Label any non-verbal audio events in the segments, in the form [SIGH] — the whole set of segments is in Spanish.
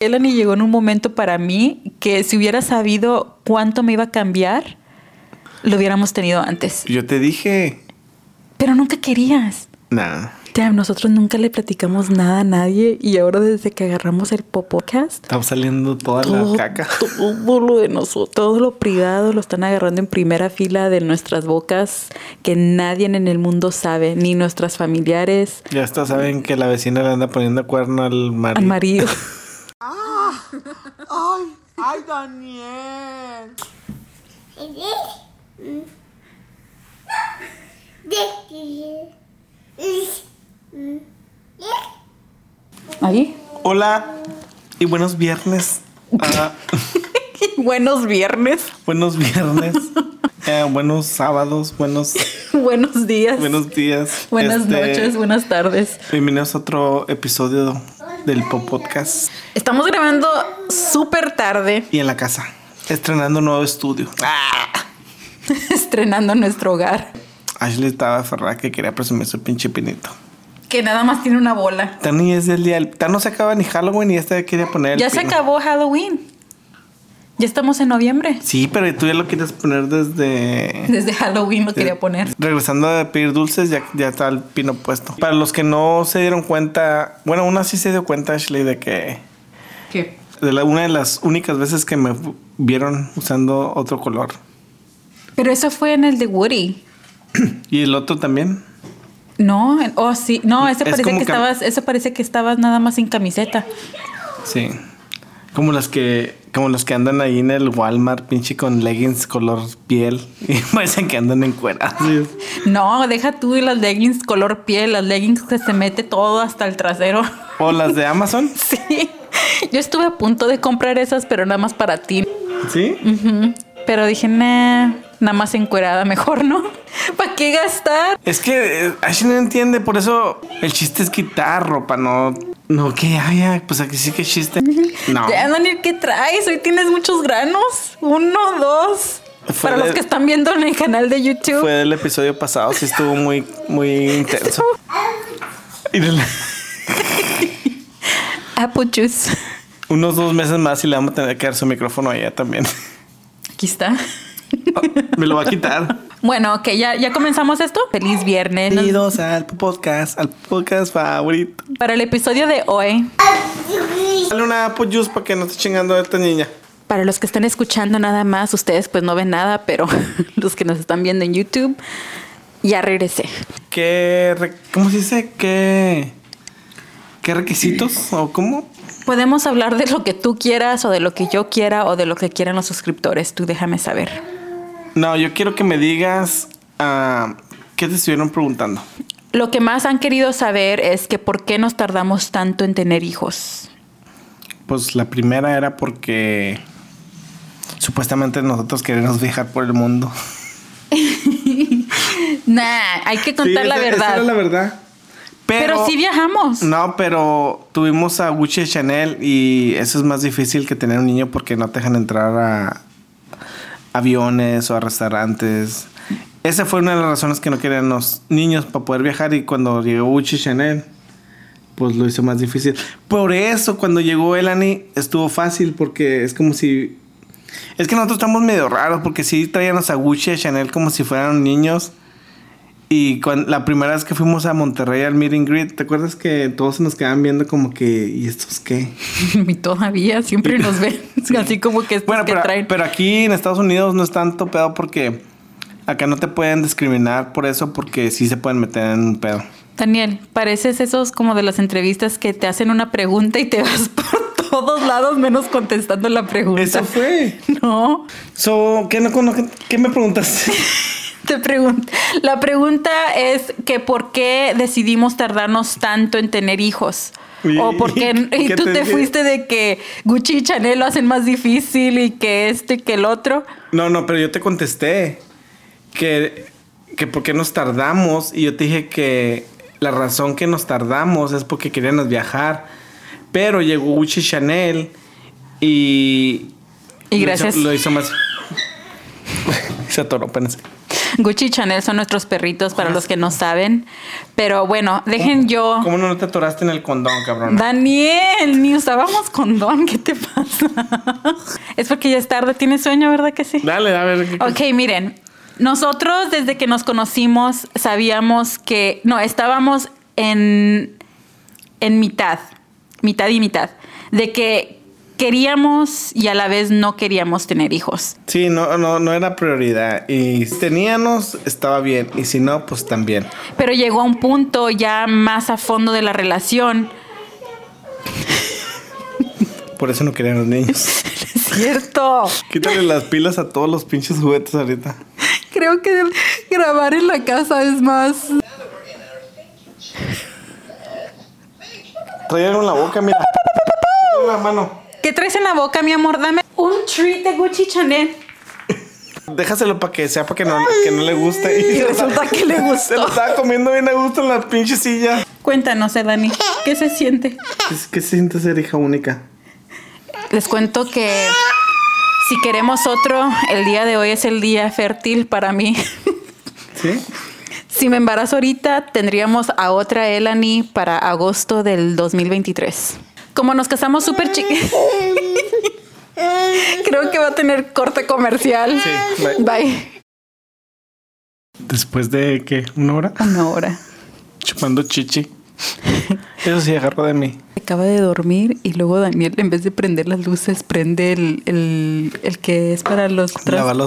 Elani llegó en un momento para mí que si hubiera sabido cuánto me iba a cambiar, lo hubiéramos tenido antes. Yo te dije. Pero nunca querías. Nada. Ya, nosotros nunca le platicamos nada a nadie y ahora desde que agarramos el podcast, Estaba saliendo toda todo, la caca. todo lo de nosotros, todo lo privado lo están agarrando en primera fila de nuestras bocas que nadie en el mundo sabe, ni nuestras familiares, Ya hasta saben que la vecina le anda poniendo cuerno al marido. al marido. [LAUGHS] ¡Ay, Daniel! Ahí. Hola y buenos viernes. Ah, [LAUGHS] Buenos viernes, buenos viernes. Eh, buenos sábados, buenos, [LAUGHS] buenos días, buenos días. buenas Este, noches, buenas tardes. Bienvenidos a otro episodio del Pop Podcast. Estamos grabando súper tarde, Y en la casa, estrenando un nuevo estudio. Ah. [LAUGHS] estrenando nuestro hogar, Ashley estaba aferrada que quería presumir su pinche pinito. que nada más tiene una bola. Tani es el día del... Tan no se acaba ni Halloween y esta quería poner el Ya se acabó Halloween. Ya estamos en noviembre. Sí, pero tú ya lo quieres poner desde... Desde Halloween lo quería poner. Regresando a pedir dulces, ya, ya está el pino puesto. Para los que no se dieron cuenta, bueno, una sí se dio cuenta, Ashley, de que ¿Qué? de la- una de las únicas veces que me vieron usando otro color. Pero eso fue en el de Woody. [CLEARS THROAT] Y el otro también. No, oh sí, no, ese Es parece que- estabas, eso parece que estabas nada más sin camiseta. Sí. Como las que, como los que andan ahí en el Walmart, pinche con leggings color piel. [LAUGHS] Y parecen que andan encuerados. [LAUGHS] No, deja tú y las leggings color piel, las leggings que se mete todo hasta el trasero. O las de Amazon. [LAUGHS] Sí. Yo estuve a punto de comprar esas, pero nada más para ti. ¿Sí? Pero dije, nah, nada más encuerada, mejor, ¿no? ¿Para qué gastar? Es que eh, Ashley no entiende, por eso el chiste es quitar ropa, no. No, que haya, pues aquí sí que chiste. [LAUGHS] No. Ya, Daniel, ¿qué traes? Hoy tienes muchos granos. Uno, dos. Fue Para los que están viendo en el canal de YouTube. Fue del episodio pasado, sí estuvo muy, muy [LAUGHS] intenso. [LAUGHS] Apple Juice. unos dos meses más y le vamos a tener que dar su micrófono a ella también. Aquí está. [LAUGHS] Me lo va a quitar. Bueno, ok, ya, ya comenzamos esto. Feliz viernes. Bienvenidos al podcast, al podcast favorito. Para el episodio de hoy, Dale una apple juice para que no esté chingando a esta niña. para los que están escuchando nada más, ustedes pues no ven nada, pero [LAUGHS] los que nos están viendo en YouTube, ya regresé. ¿Qué, re- cómo se dice? ¿Qué, qué requisitos o cómo? Podemos hablar de lo que tú quieras o de lo que yo quiera o de lo que quieran los suscriptores. Tú déjame saber. No, yo quiero que me digas ah, qué te estuvieron preguntando. Lo que más han querido saber es que por qué nos tardamos tanto en tener hijos. Pues la primera era porque supuestamente nosotros queremos viajar por el mundo. [LAUGHS] Nah, hay que contar Sí, la esa- esa verdad. era la verdad. Pero, Pero sí viajamos. No, pero tuvimos a Gucci Chanel y eso es más difícil que tener un niño porque no te dejan entrar a aviones o a restaurantes. Esa fue una de las razones que no querían los niños para poder viajar y cuando llegó Gucci Chanel, pues lo hizo más difícil. Por eso cuando llegó Elani estuvo fácil porque es como si... Es que nosotros estamos medio raros porque sí traíamos a Gucci y a Chanel como si fueran niños. Y la primera vez que fuimos a Monterrey al meet and greet, ¿te acuerdas que todos se nos quedaban viendo como que, ¿y estos qué? [LAUGHS] Y todavía siempre nos ven [LAUGHS] así como que estos Bueno, que pero, traen. pero aquí en Estados Unidos no es tanto pedo porque acá no te pueden discriminar por eso porque sí se pueden meter en un pedo. Daniel, pareces esos como de las entrevistas que te hacen una pregunta y te vas [LAUGHS] por todos lados menos contestando la pregunta. Eso fue. No, So, ¿qué, no, qué me preguntaste? Te pregunto. La pregunta es que por qué decidimos tardarnos tanto en tener hijos. Y- o por qué [LAUGHS] y ¿qué tú te fuiste de que Gucci y Chanel lo hacen más difícil y que este y que el otro. No, no, pero yo te contesté que, que por qué nos tardamos y yo te dije que la razón que nos tardamos es porque queríamos viajar. Pero llegó Gucci Chanel y... Y lo gracias. hizo- Lo hizo, más... [LAUGHS] Se atoró, espérense. Gucci y Chanel son nuestros perritos para los que no saben. Pero bueno, dejen yo. ¿Cómo no te atoraste en el condón, cabrón? Daniel, ni usábamos condón, ¿qué te pasa? es porque ya es tarde, tienes sueño, ¿verdad que sí? Dale, a ver. ¿qué- Ok, miren, nosotros desde que nos conocimos sabíamos que, no, estábamos en, en mitad, mitad y mitad, de que queríamos y a la vez no queríamos tener hijos. Sí, no, no, no era prioridad. Y si teníamos, estaba bien. Y si no, pues también. Pero llegó a un punto ya más a fondo de la relación. Por eso no querían los niños. [LAUGHS] Es cierto. Quítale las pilas a todos los pinches juguetes ahorita. Creo que grabar en la casa es más... En la boca, mira. La mano. ¿Qué traes en la boca, mi amor? Dame un treat de Gucci Chanel. Déjaselo para que sea para que no, que no le guste. [LAUGHS] Y resulta que le [LAUGHS] Se lo estaba comiendo bien a gusto en la pinche silla. Cuéntanos, eh, Dani, ¿qué se siente? Que se siente ser hija única. Les cuento que si queremos otro, el día de hoy es el día fértil para mí. ¿Sí? Si me embarazo ahorita, tendríamos a otra Elani para agosto del 2023. Como nos casamos súper chiquitos. [LAUGHS] Creo que va a tener corte comercial. Sí, bye. Bye. Después de, ¿qué? ¿Una hora? Una hora. Chupando chichi. [LAUGHS] Eso sí agarró de mí. Acaba de dormir y luego Daniel, en vez de prender las luces, prende el, el- el que es para los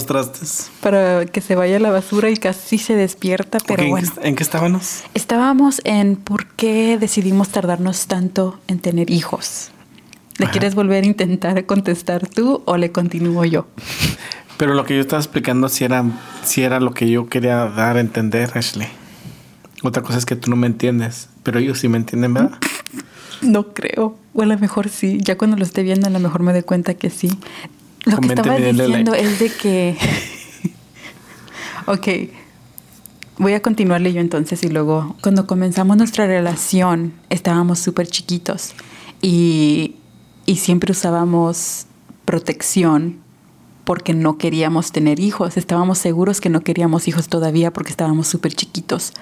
trastes. para que se vaya a la basura y casi se despierta, pero Ok, ¿en bueno. qué- ¿En qué estábamos? Estábamos en por qué decidimos tardarnos tanto en tener hijos. ¿Le Ajá. quieres volver a intentar contestar tú o le continúo yo? Pero lo que yo estaba explicando si era, si era lo que yo quería dar a entender, Ashley. Otra cosa es que tú no me entiendes, pero ellos sí me entienden, ¿verdad? [LAUGHS] No creo. O a lo mejor sí. Ya cuando lo esté viendo, a lo mejor me doy cuenta que sí. Lo que estaba diciendo like. es de que. [LAUGHS] ok. Voy a continuarle yo entonces y luego. Cuando comenzamos nuestra relación, estábamos súper chiquitos y, y siempre usábamos protección porque no queríamos tener hijos. Estábamos seguros que no queríamos hijos todavía porque estábamos súper chiquitos.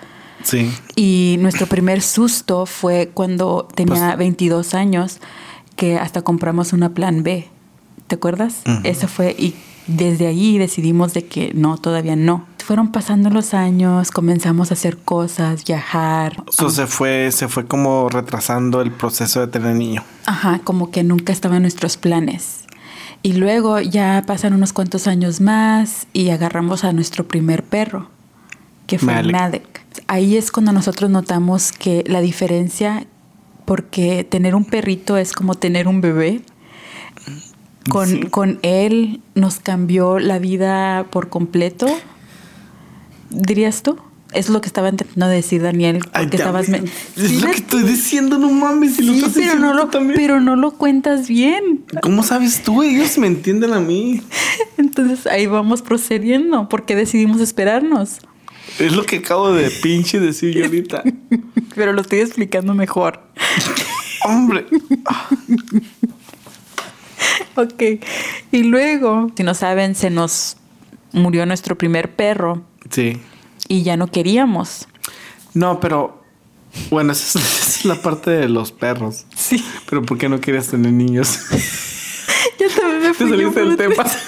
Sí. Y nuestro primer susto fue cuando tenía Pues- 22 años, que hasta compramos una plan B. ¿Te acuerdas? Eso fue, y desde ahí decidimos de que no, todavía no. Fueron pasando los años, comenzamos a hacer cosas, viajar. Eso se fue, se fue como retrasando el proceso de tener niño. Ajá, como que nunca estaban nuestros planes. Y luego ya pasan unos cuantos años más y agarramos a nuestro primer perro, que fue Malik. Ahí es cuando nosotros notamos que la diferencia, porque tener un perrito es como tener un bebé. Con, Sí. con él nos cambió la vida por completo, dirías tú. Es lo que estaba intentando decir Daniel, porque estabas... me- Es lo que estoy diciendo, no mames. Si lo estás pero diciendo no, lo, también. pero no lo cuentas bien. ¿Cómo sabes tú? Ellos me entienden a mí. [LAUGHS] Entonces ahí vamos procediendo porque decidimos esperarnos. Es lo que acabo de pinche decir yo ahorita. [LAUGHS] Pero lo estoy explicando mejor. [LAUGHS] Hombre. Ok. Y luego, si no saben, se nos murió nuestro primer perro Sí. y ya no queríamos. No, pero. Bueno, esa es, [LAUGHS] esa es la parte de los perros. Sí. Pero ¿por qué no quieres tener niños? Ya también me Te fui yo saliste del tema. otro-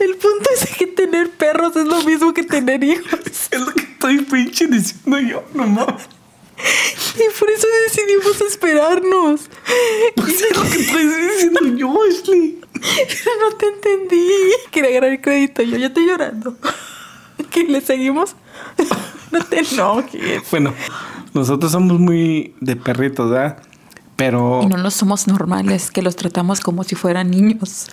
El punto es que tener perros es lo mismo que tener hijos. [LAUGHS] Es lo que estoy pinche diciendo yo, no mames. Y por eso decidimos esperarnos. Pues es lo que estoy diciendo yo, Ashley. Pero no te entendí. Quería agarrar el crédito. Yo ya estoy llorando. ¿Que le seguimos? No te enojes. Bueno, nosotros somos muy de perritos, ¿verdad? Pero Y no los somos normales, que los tratamos como si fueran niños.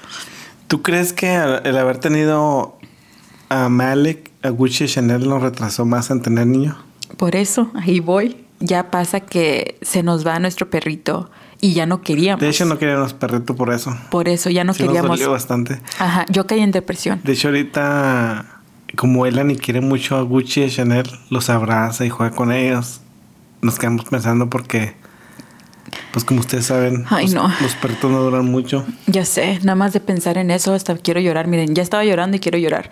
¿tú crees que el haber tenido a Malek, a Gucci y Chanel nos retrasó más en tener niños? Por eso, ahí voy. Ya pasa que se nos va nuestro perrito y ya no queríamos. De hecho, no queríamos perrito por eso. Por eso ya no Sí nos queríamos. dolió bastante. Ajá, yo caí en depresión. De hecho, ahorita, como Elani quiere mucho a Gucci y Chanel, los abraza y juega con ellos. Nos quedamos pensando porque, Pues como ustedes saben, Ay, los, no. los perritos no duran mucho. Ya sé, nada más de pensar en eso hasta quiero llorar. Miren, ya estaba llorando y quiero llorar.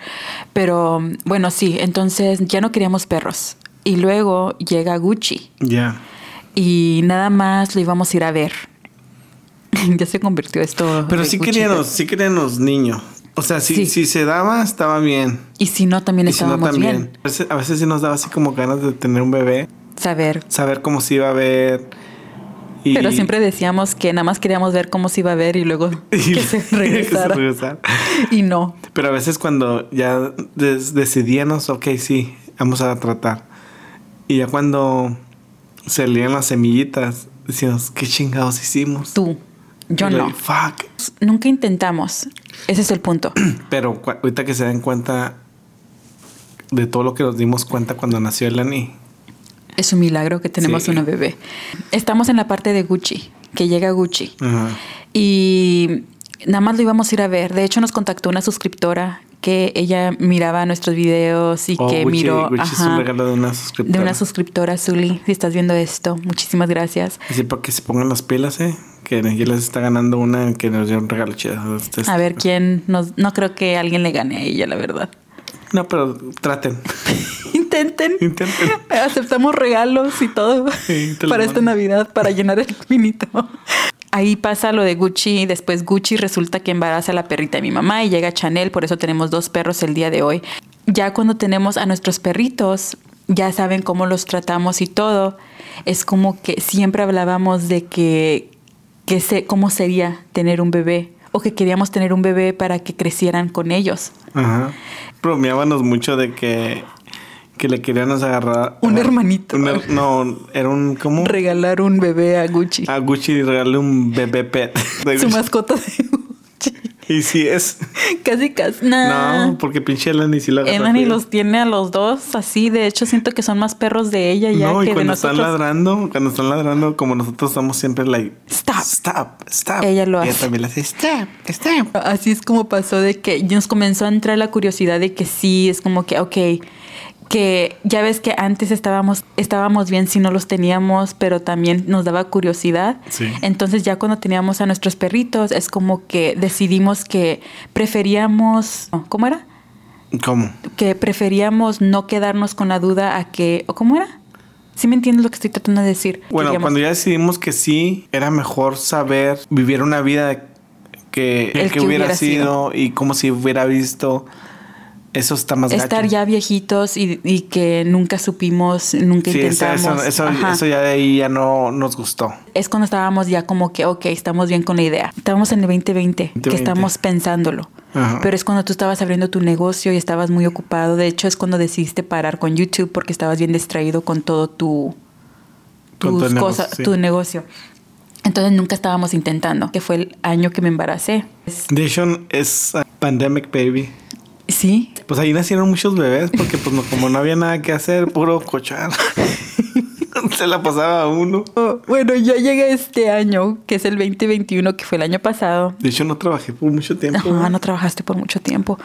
Pero bueno, sí, entonces ya no queríamos perros. Y luego llega Gucci Ya. y nada más lo íbamos a ir a ver. [LAUGHS] ya se convirtió esto. Pero sí Gucci, queríamos, sí queríamos niños. O sea, si, Sí. si se daba, estaba bien. Y si no, también Y si no, estábamos también. bien. A veces, a veces sí nos daba así como ganas de tener un bebé, Saber. saber cómo se iba a ver. Y, Pero siempre decíamos que nada más queríamos ver cómo se iba a ver y luego [LAUGHS] y- que se [LAUGHS] que se regresara. regresara. y no. Pero a veces cuando ya decidíamos, ok, sí, vamos a tratar. Y ya cuando salían las semillitas, decíamos, ¿qué chingados hicimos? Tú. Yo no. Fuck. Nunca intentamos. Ese es el punto. [CLEARS THROAT] Pero ahorita que se den cuenta de todo lo que nos dimos cuenta cuando nació Elani. Es un milagro que tenemos Sí. una bebé. Estamos en la parte de Gucci, que llega Gucci. Ajá. Y nada más lo íbamos a ir a ver. De hecho, nos contactó una suscriptora que ella miraba nuestros videos y Oh, que Gucci- miró Gucci es un regalo de una suscriptora. de una suscriptora, Zully. Si estás viendo esto, muchísimas gracias. Así para que se pongan las pilas, ¿eh? Que ya les está ganando una que nos dio un regalo chido. A ver quién nos. No creo que alguien le gane a ella, la verdad. No, pero traten. [LAUGHS] Intenten. Intenten. Aceptamos regalos y todo Sí, para esta. Navidad, para llenar el finito. Ahí pasa lo de Gucci, después Gucci resulta que embaraza a la perrita de mi mamá y llega Chanel, por eso tenemos dos perros el día de hoy. Ya cuando tenemos a nuestros perritos, ya saben cómo los tratamos y todo, es como que siempre hablábamos de que, que se, cómo sería tener un bebé o que queríamos tener un bebé para que crecieran con ellos. Ajá. Bromeábamos mucho de que, que le queríamos agarrar. Un hermanito. un her- no, era un. ¿Cómo? Regalar un bebé a Gucci. A Gucci y regalarle un bebé pet. [LAUGHS] Su mascota de Gucci. Y sí es. [LAUGHS] Casi, casi. Nah. No, porque pinche Elani sí lo agarra Elani bien. los tiene a los dos así. De hecho, siento que son más perros de ella ya No, y que de cuando están ladrando, cuando están ladrando, como nosotros estamos siempre like, Stop. stop, stop. Ella lo Y hace. también le hace, stop, stop. Así es como pasó de que nos comenzó a entrar la curiosidad de que sí, es como que, ok, que ya ves que antes estábamos, estábamos bien si no los teníamos, pero también nos daba curiosidad. Sí. Entonces ya cuando teníamos a nuestros perritos, es como que decidimos que preferíamos, ¿cómo era? ¿Cómo? Que preferíamos no quedarnos con la duda a que, ¿o cómo era? ¿Sí me entiendes lo que estoy tratando de decir? Bueno, Queríamos- cuando ya decidimos que sí, era mejor saber vivir una vida que, El que que hubiera, hubiera sido, y como si hubiera visto. Eso está más estar gacho. ya viejitos y, y que nunca supimos, nunca Sí, intentamos. eso, eso, Ajá. eso ya de ahí ya no nos gustó. es cuando estábamos ya como que, ok, estamos bien con la idea. Estábamos en el 2020, que 2020. estamos pensándolo. Ajá. Pero es cuando tú estabas abriendo tu negocio y estabas muy ocupado. De hecho, es cuando decidiste parar con YouTube porque estabas bien distraído con todo tu, Con el negocio, sí. tu negocio. Entonces nunca estábamos intentando, que fue el año que me embaracé. Es- De hecho, es uh, Pandemic Baby. Sí, Pues ahí nacieron muchos bebés porque pues no, como no había nada que hacer, puro cochar. [LAUGHS] Se la pasaba a uno. Oh, bueno, ya llega este año, que es el 2021, que fue el año pasado. De hecho, no trabajé por mucho tiempo. Ajá, no trabajaste por mucho tiempo.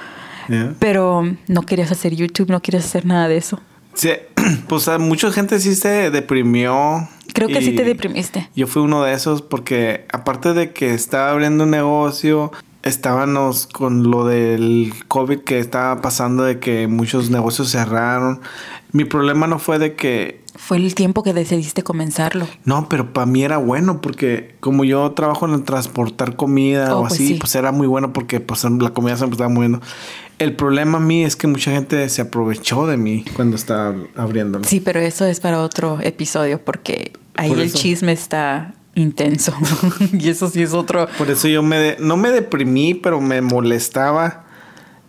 Pero no querías hacer YouTube, no querías hacer nada de eso. Sí, [CLEARS THROAT] pues a mucha gente sí se deprimió. Creo que sí te deprimiste. Yo fui uno de esos porque aparte de que estaba abriendo un negocio, estábamos con lo del COVID que estaba pasando de que muchos negocios cerraron. Mi problema no fue de que Fue el tiempo que decidiste comenzarlo. no, pero para mí era bueno porque como yo trabajo en el transportar comida Oh, o pues así, sí. pues era muy bueno porque pues la comida se me estaba moviendo. El problema a mí es que mucha gente se aprovechó de mí cuando estaba abriéndolo. Sí, pero eso es para otro episodio porque ahí Por el chisme está intenso. [LAUGHS] y eso sí es otro. Por eso yo me de- no me deprimí, pero me molestaba.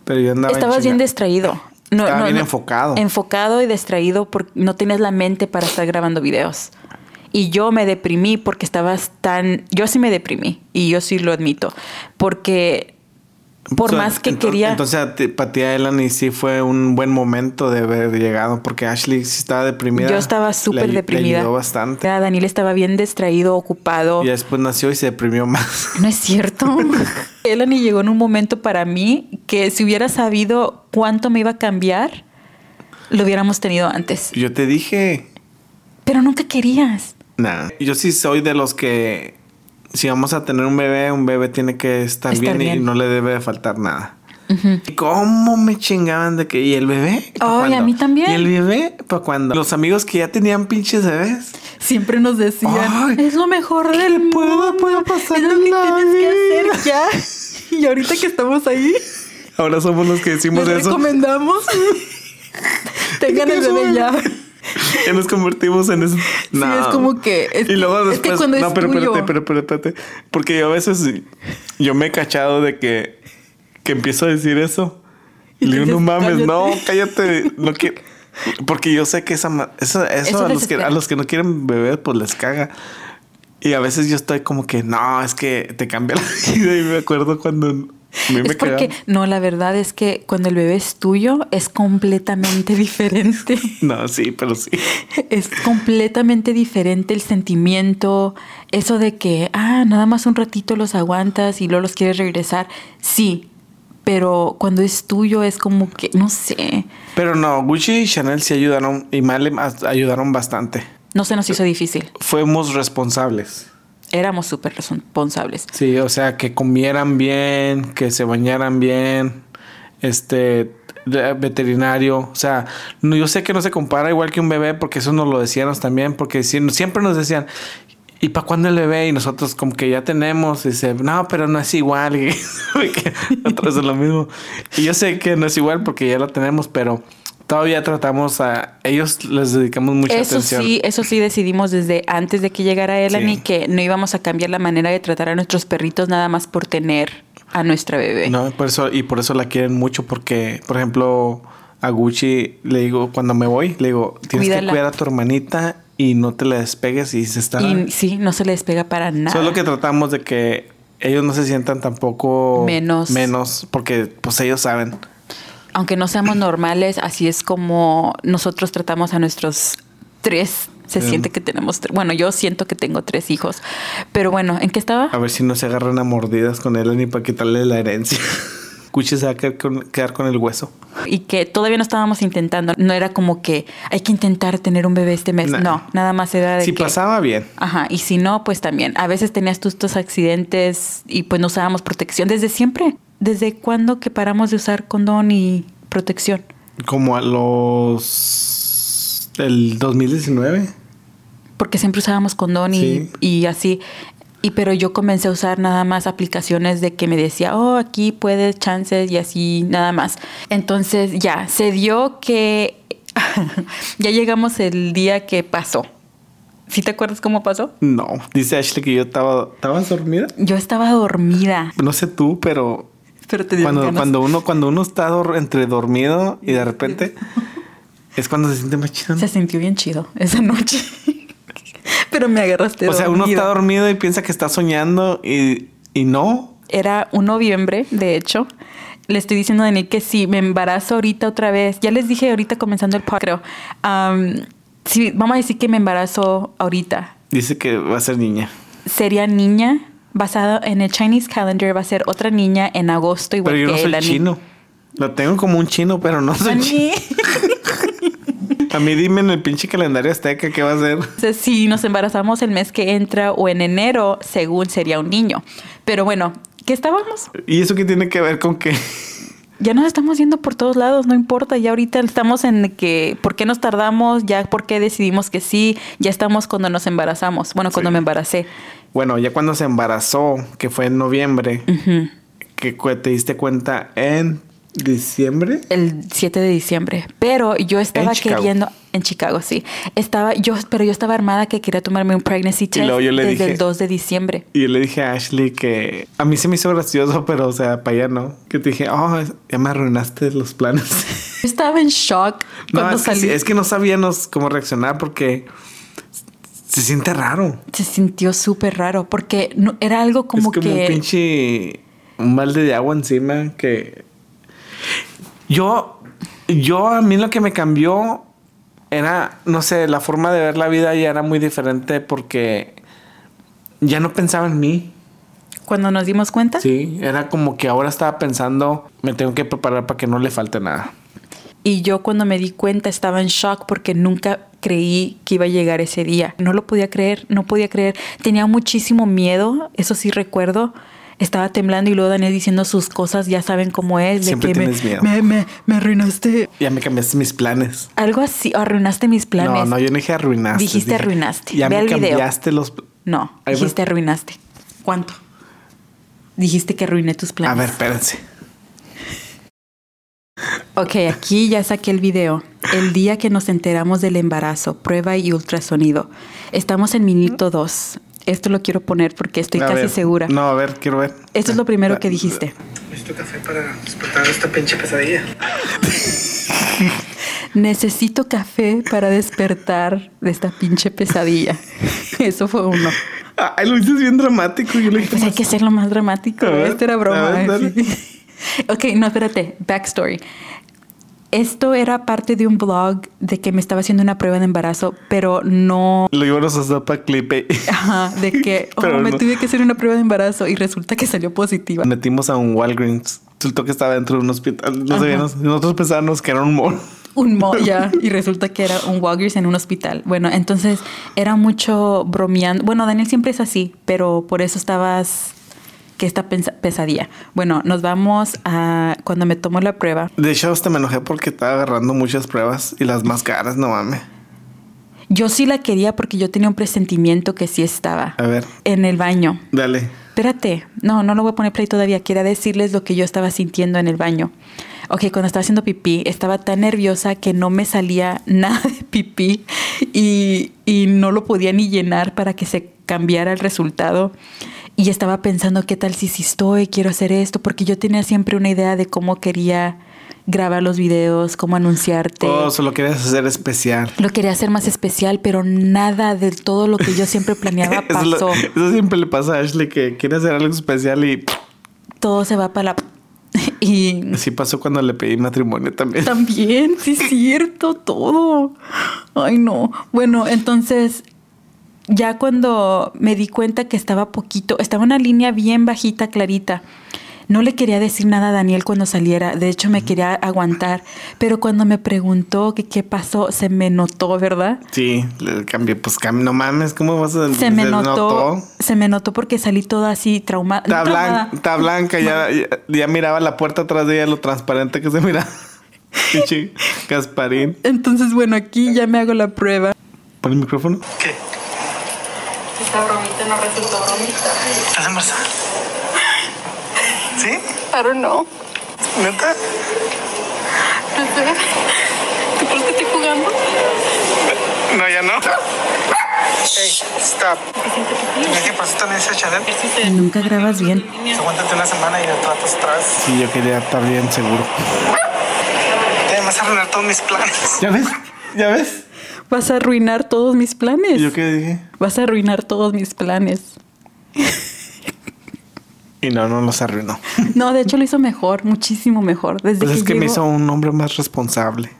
Pero yo andaba Estabas bien distraído. No, Estaba no, bien no. enfocado. Enfocado y distraído porque no tenías la mente para estar grabando videos. Y yo me deprimí porque estabas tan... Yo sí me deprimí y yo sí lo admito. Porque por más que quería... Entonces, para ti, Elani, sí fue un buen momento de haber llegado, porque Ashley sí estaba deprimida. Yo estaba súper ayu- Le deprimida. ayudó bastante. Ya, Daniel estaba bien distraído, ocupado. Y después nació y se deprimió más. No es cierto. [LAUGHS] Elani llegó en un momento para mí que si hubiera sabido cuánto me iba a cambiar, lo hubiéramos tenido antes. Yo te dije, Pero nunca querías. Nah. Yo sí soy de los que si vamos a tener un bebé, un bebé tiene que estar, Estar bien, y bien. no le debe de faltar nada. ¿Y ¿Cómo me chingaban de que y el bebé? ¿Pa' Ay, a mí también. ¿Y el bebé? ¿Para cuando Los amigos que ya tenían pinches bebés. Siempre nos decían, Ay, es lo mejor del mundo. puede pasar es lo que la tienes que vida". hacer ya. [LAUGHS] Y ahorita que estamos ahí, Ahora somos los que decimos les eso. recomendamos. [LAUGHS] Tengan el bebé ya. [LAUGHS] Que nos convertimos en eso. Sí, es como que- es y que- luego es que después. no, pero espérate, pero, espérate. Porque yo a veces. Yo me he cachado de que. Que empiezo a decir eso. Y, le digo, no mames, no, "Cállate". No quiero. Porque yo sé que esa, ma- eso, a, los que, a los que no quieren beber, pues les caga. Y a veces yo estoy como que, no, es que te cambia la [LAUGHS] vida. Y me acuerdo cuando a mí me Es porque, no, la verdad es que cuando el bebé es tuyo es completamente [LAUGHS] diferente. No, sí, pero sí. [LAUGHS] Es completamente diferente el sentimiento, eso de que, ah, nada más un ratito los aguantas y luego los quieres regresar. Sí, pero cuando es tuyo es como que, no sé, Pero no, Gucci y Chanel sí ayudaron. Y Malem ayudaron bastante. no se nos hizo difícil. Fuimos responsables. Éramos súper responsables. Sí, o sea, que comieran bien, que se bañaran bien, este veterinario, o sea, no, yo sé que no se compara igual que un bebé porque eso nos lo decían también, porque si- siempre nos decían, ¿y para cuándo el bebé? Y nosotros como que ya tenemos, y dice, no, pero no es igual, [LAUGHS] [LAUGHS] otra vez es lo mismo. Y yo sé que no es igual porque ya lo tenemos, pero todavía tratamos a ellos les dedicamos mucha Eso atención. sí, eso sí decidimos desde antes de que llegara Elani Sí. que no íbamos a cambiar la manera de tratar a nuestros perritos nada más por tener a nuestra bebé. No, por eso, y por eso la quieren mucho, porque, por ejemplo, a Gucci le digo, cuando me voy, le digo, tienes Cuídala. que cuidar a tu hermanita y no te la despegues y se está. Y sí, no se le despega para nada. Solo que tratamos de que ellos no se sientan tampoco Menos. menos, porque pues ellos saben. Aunque no seamos normales, así es como nosotros tratamos a nuestros tres. Se Sí. siente que tenemos, bueno, yo siento que tengo tres hijos. Pero bueno, ¿en qué estaba? A ver si no se agarran a mordidas con él ni para quitarle la herencia. [LAUGHS] Gucci se va a quedar con, quedar con el hueso. Y que todavía no estábamos intentando. No era como que hay que intentar tener un bebé este mes. Nah. No, nada más era de Si que... pasaba bien. Ajá, y si no, pues también. A veces tenías tú estos accidentes y pues no usábamos protección desde siempre. ¿Desde cuándo que paramos de usar condón y protección? Como a los... El 2019. Porque siempre usábamos condón y, Sí. y así. Y pero yo comencé a usar nada más aplicaciones de que me decía, oh, aquí puedes chances y así nada más. Entonces ya, se dio que [LAUGHS] ya llegamos el día que pasó. ¿Sí te acuerdas cómo pasó? No, dice Ashley que yo estaba... ¿Estabas dormida? Yo estaba dormida. No sé tú, pero Pero te cuando, ganas. cuando uno cuando uno está dor- entre dormido y de repente es cuando se siente más chido. ¿no? Se sintió bien chido esa noche. [LAUGHS] Pero me agarraste O sea, uno está dormido y piensa que está soñando y, y no. Era un noviembre, de hecho. Le estoy diciendo a Dani que si me embarazo ahorita otra vez. Ya les dije ahorita comenzando el podcast, creo. Vamos a decir que me embarazo ahorita. Dice que va a ser niña. Sería niña, basado en el Chinese calendar, va a ser otra niña en agosto, igual Pero yo no que soy Elani. chino. Lo tengo como un chino, pero no soy chino. A mí dime en el pinche calendario azteca qué va a ser. Si nos embarazamos el mes que entra o en enero, según sería un niño. Pero bueno, ¿qué estábamos? ¿Y eso qué tiene que ver con que Ya nos estamos yendo por todos lados, no importa. Ya ahorita estamos en que, ¿por qué nos tardamos? Ya, ¿por qué decidimos que sí? Ya estamos cuando nos embarazamos. Bueno, cuando Sí. me embaracé. Bueno, ya cuando se embarazó, que fue en noviembre, que te diste cuenta en diciembre. El 7 de diciembre. Pero yo estaba En queriendo, en Chicago, sí. Estaba, yo, pero yo estaba armada que quería tomarme un pregnancy test desde dije- el 2 de diciembre. Y yo le dije a Ashley que a mí se me hizo gracioso, [LAUGHS] pero o sea, para allá no. Que te dije, oh, ya me arruinaste los planes. [LAUGHS] Yo estaba en shock no, cuando es salí. es que no sabíamos cómo reaccionar porque se siente raro. Se sintió súper raro porque no, era algo como, es como que... un pinche un balde de agua encima que yo yo a mí lo que me cambió era no sé la forma de ver la vida ya era muy diferente porque ya no pensaba en mí Cuando nos dimos cuenta. sí era como que ahora estaba pensando me tengo que preparar para que no le falte nada Y yo cuando me di cuenta estaba en shock porque nunca creí que iba a llegar ese día. No lo podía creer, no podía creer. Tenía muchísimo miedo, eso sí recuerdo. Estaba temblando y luego Daniel diciendo sus cosas, ya saben cómo es. Siempre de que tienes me, miedo. Me, me, me arruinaste. Ya me cambiaste mis planes. Algo así, arruinaste mis planes. No, no, yo no dije arruinaste. Dijiste dije, arruinaste. Ya Ve me el video. cambiaste los... No, dijiste arruinaste. ¿Cuánto? Dijiste que arruiné tus planes. A ver, espérense. Ok, aquí ya saqué el video. El día que nos enteramos del embarazo, prueba y ultrasonido. Estamos en minuto 2. Esto lo quiero poner porque estoy A casi ver. segura. No, a ver, quiero ver. Esto es lo primero que dijiste. Necesito café para despertar esta pinche pesadilla. [LAUGHS] Necesito café para despertar de esta pinche pesadilla. Eso fue uno. Ay, lo dices bien dramático. Yo le dije, Pues hay que hacerlo más dramático. Ver, Esto era broma. ver, ¿eh? [LAUGHS] ok, no, espérate. Backstory. Esto era parte de un blog de que me estaba haciendo una prueba de embarazo, pero no lo íbamos a hacer para clipe. Ajá, de que [LAUGHS] oh, Pero me no. tuve que hacer una prueba de embarazo y resulta que salió positiva. Metimos a un Walgreens. Resultó que estaba dentro de un hospital. No sabíamos. Nosotros pensábamos que era un mall. Un mo ya [LAUGHS] y resulta que era un Walgreens en un hospital. Bueno, entonces era mucho bromeando. Bueno, Daniel siempre es así, pero por eso estabas que esta pesadilla. Bueno, nos vamos a cuando me tomó la prueba. De hecho, hasta me enojé porque estaba agarrando muchas pruebas y las más caras, no mames. Yo sí la quería porque yo tenía un presentimiento que sí estaba A ver, en el baño. dale. Espérate, no, no lo voy a poner play todavía. Quería decirles lo que yo estaba sintiendo en el baño. Ok, cuando estaba haciendo pipí, estaba tan nerviosa que no me salía [LAUGHS] nada de pipí y, y no lo podía ni llenar para que se cambiara el resultado. Y estaba pensando, ¿qué tal si sí estoy? Quiero hacer esto, porque yo tenía siempre una idea de cómo quería grabar los videos, cómo anunciarte. Oh, solo querías hacer especial. Lo quería hacer más especial, pero nada de todo lo que yo siempre planeaba [LAUGHS] Eso, lo- pasó. eso siempre le pasa a Ashley que quiere hacer algo especial y Todo se va para la... [LAUGHS] Y así pasó cuando le pedí matrimonio también. también, sí es cierto, todo. Ay, no. Bueno, entonces, ya cuando me di cuenta que estaba poquito, estaba una línea bien bajita, clarita. No le quería decir nada a Daniel cuando saliera, de hecho me quería aguantar, pero cuando me preguntó que qué pasó, se me notó, ¿verdad? Sí, le cambié. Pues cam- no mames, ¿cómo vas a Se me notó, se me notó porque salí toda así traumada. Está, no blan- traumada. está blanca, ya, ya, ya miraba la puerta atrás de ella, lo transparente que se mira. [LAUGHS] Pinche Gasparín. Entonces, bueno, aquí ya me hago la prueba. Pon el micrófono. ¿Qué? Esta bromita no resultó bromita. ¿Estás embarazada? ¿Sí? I don't know. ¿Neta? No sé. ¿Tú crees que estoy jugando? No, ya no. Hey, stop. ¿Qué pasó también ese Chanel? Nunca grabas bien. Aguántate una semana y me tratas vez. Sí, yo quería estar bien seguro. Te vas a arruinar todos mis planes. ¿Ya ves? ¿Ya ves? Vas a arruinar todos mis planes. ¿Y yo qué dije? Vas a arruinar todos mis planes. Y no, no los arruinó. [LAUGHS] No, de hecho lo hizo mejor, muchísimo mejor. Desde Pues que es que me hizo un hombre más responsable.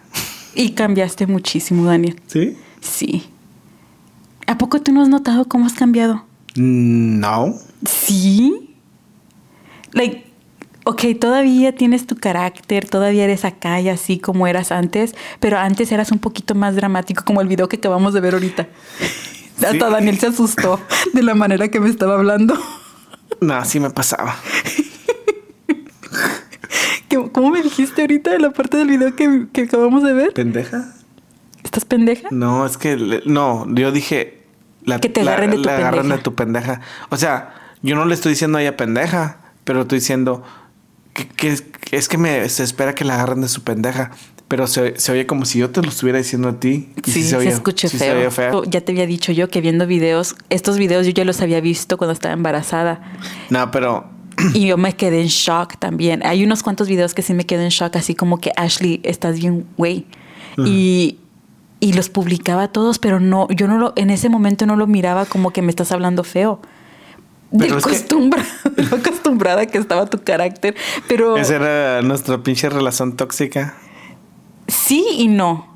Y cambiaste muchísimo, Daniel. ¿Sí? Sí. ¿A poco tú no has notado cómo has cambiado? No. Sí. Like, ok, todavía tienes tu carácter, todavía eres acá y así como eras antes, pero antes eras un poquito más dramático, como el video que acabamos de ver ahorita. Hasta Daniel se asustó de la manera que me estaba hablando. No, así me pasaba. ¿Qué- ¿Cómo me dijiste ahorita de la parte del video que, que acabamos de ver? ¿Pendeja? ¿Estás pendeja? No, es que le- no, yo dije la, Que te la- agarren de tu la agarran pendeja. de tu pendeja. O sea, yo no le estoy diciendo a ella pendeja, pero estoy diciendo que, que es, que es que me se espera que la agarren de su pendeja. Pero se, se oye como si yo te lo estuviera diciendo a ti. y Sí, se, oye- escucha sí se feo. oye feo. Ya te había dicho yo que viendo videos, estos videos yo ya los había visto cuando estaba embarazada. No, pero [CLEARS THROAT] Y yo me quedé en shock también. Hay unos cuantos videos que sí me quedé en shock, así como que Ashley, estás bien, güey. Y, y los publicaba todos, pero no, yo no lo, en ese momento no lo miraba como que me estás hablando feo. De lo, que- acostumbra- [LAUGHS] de lo acostumbrada que estaba tu carácter. Pero esa era nuestra pinche relación tóxica. sí y no.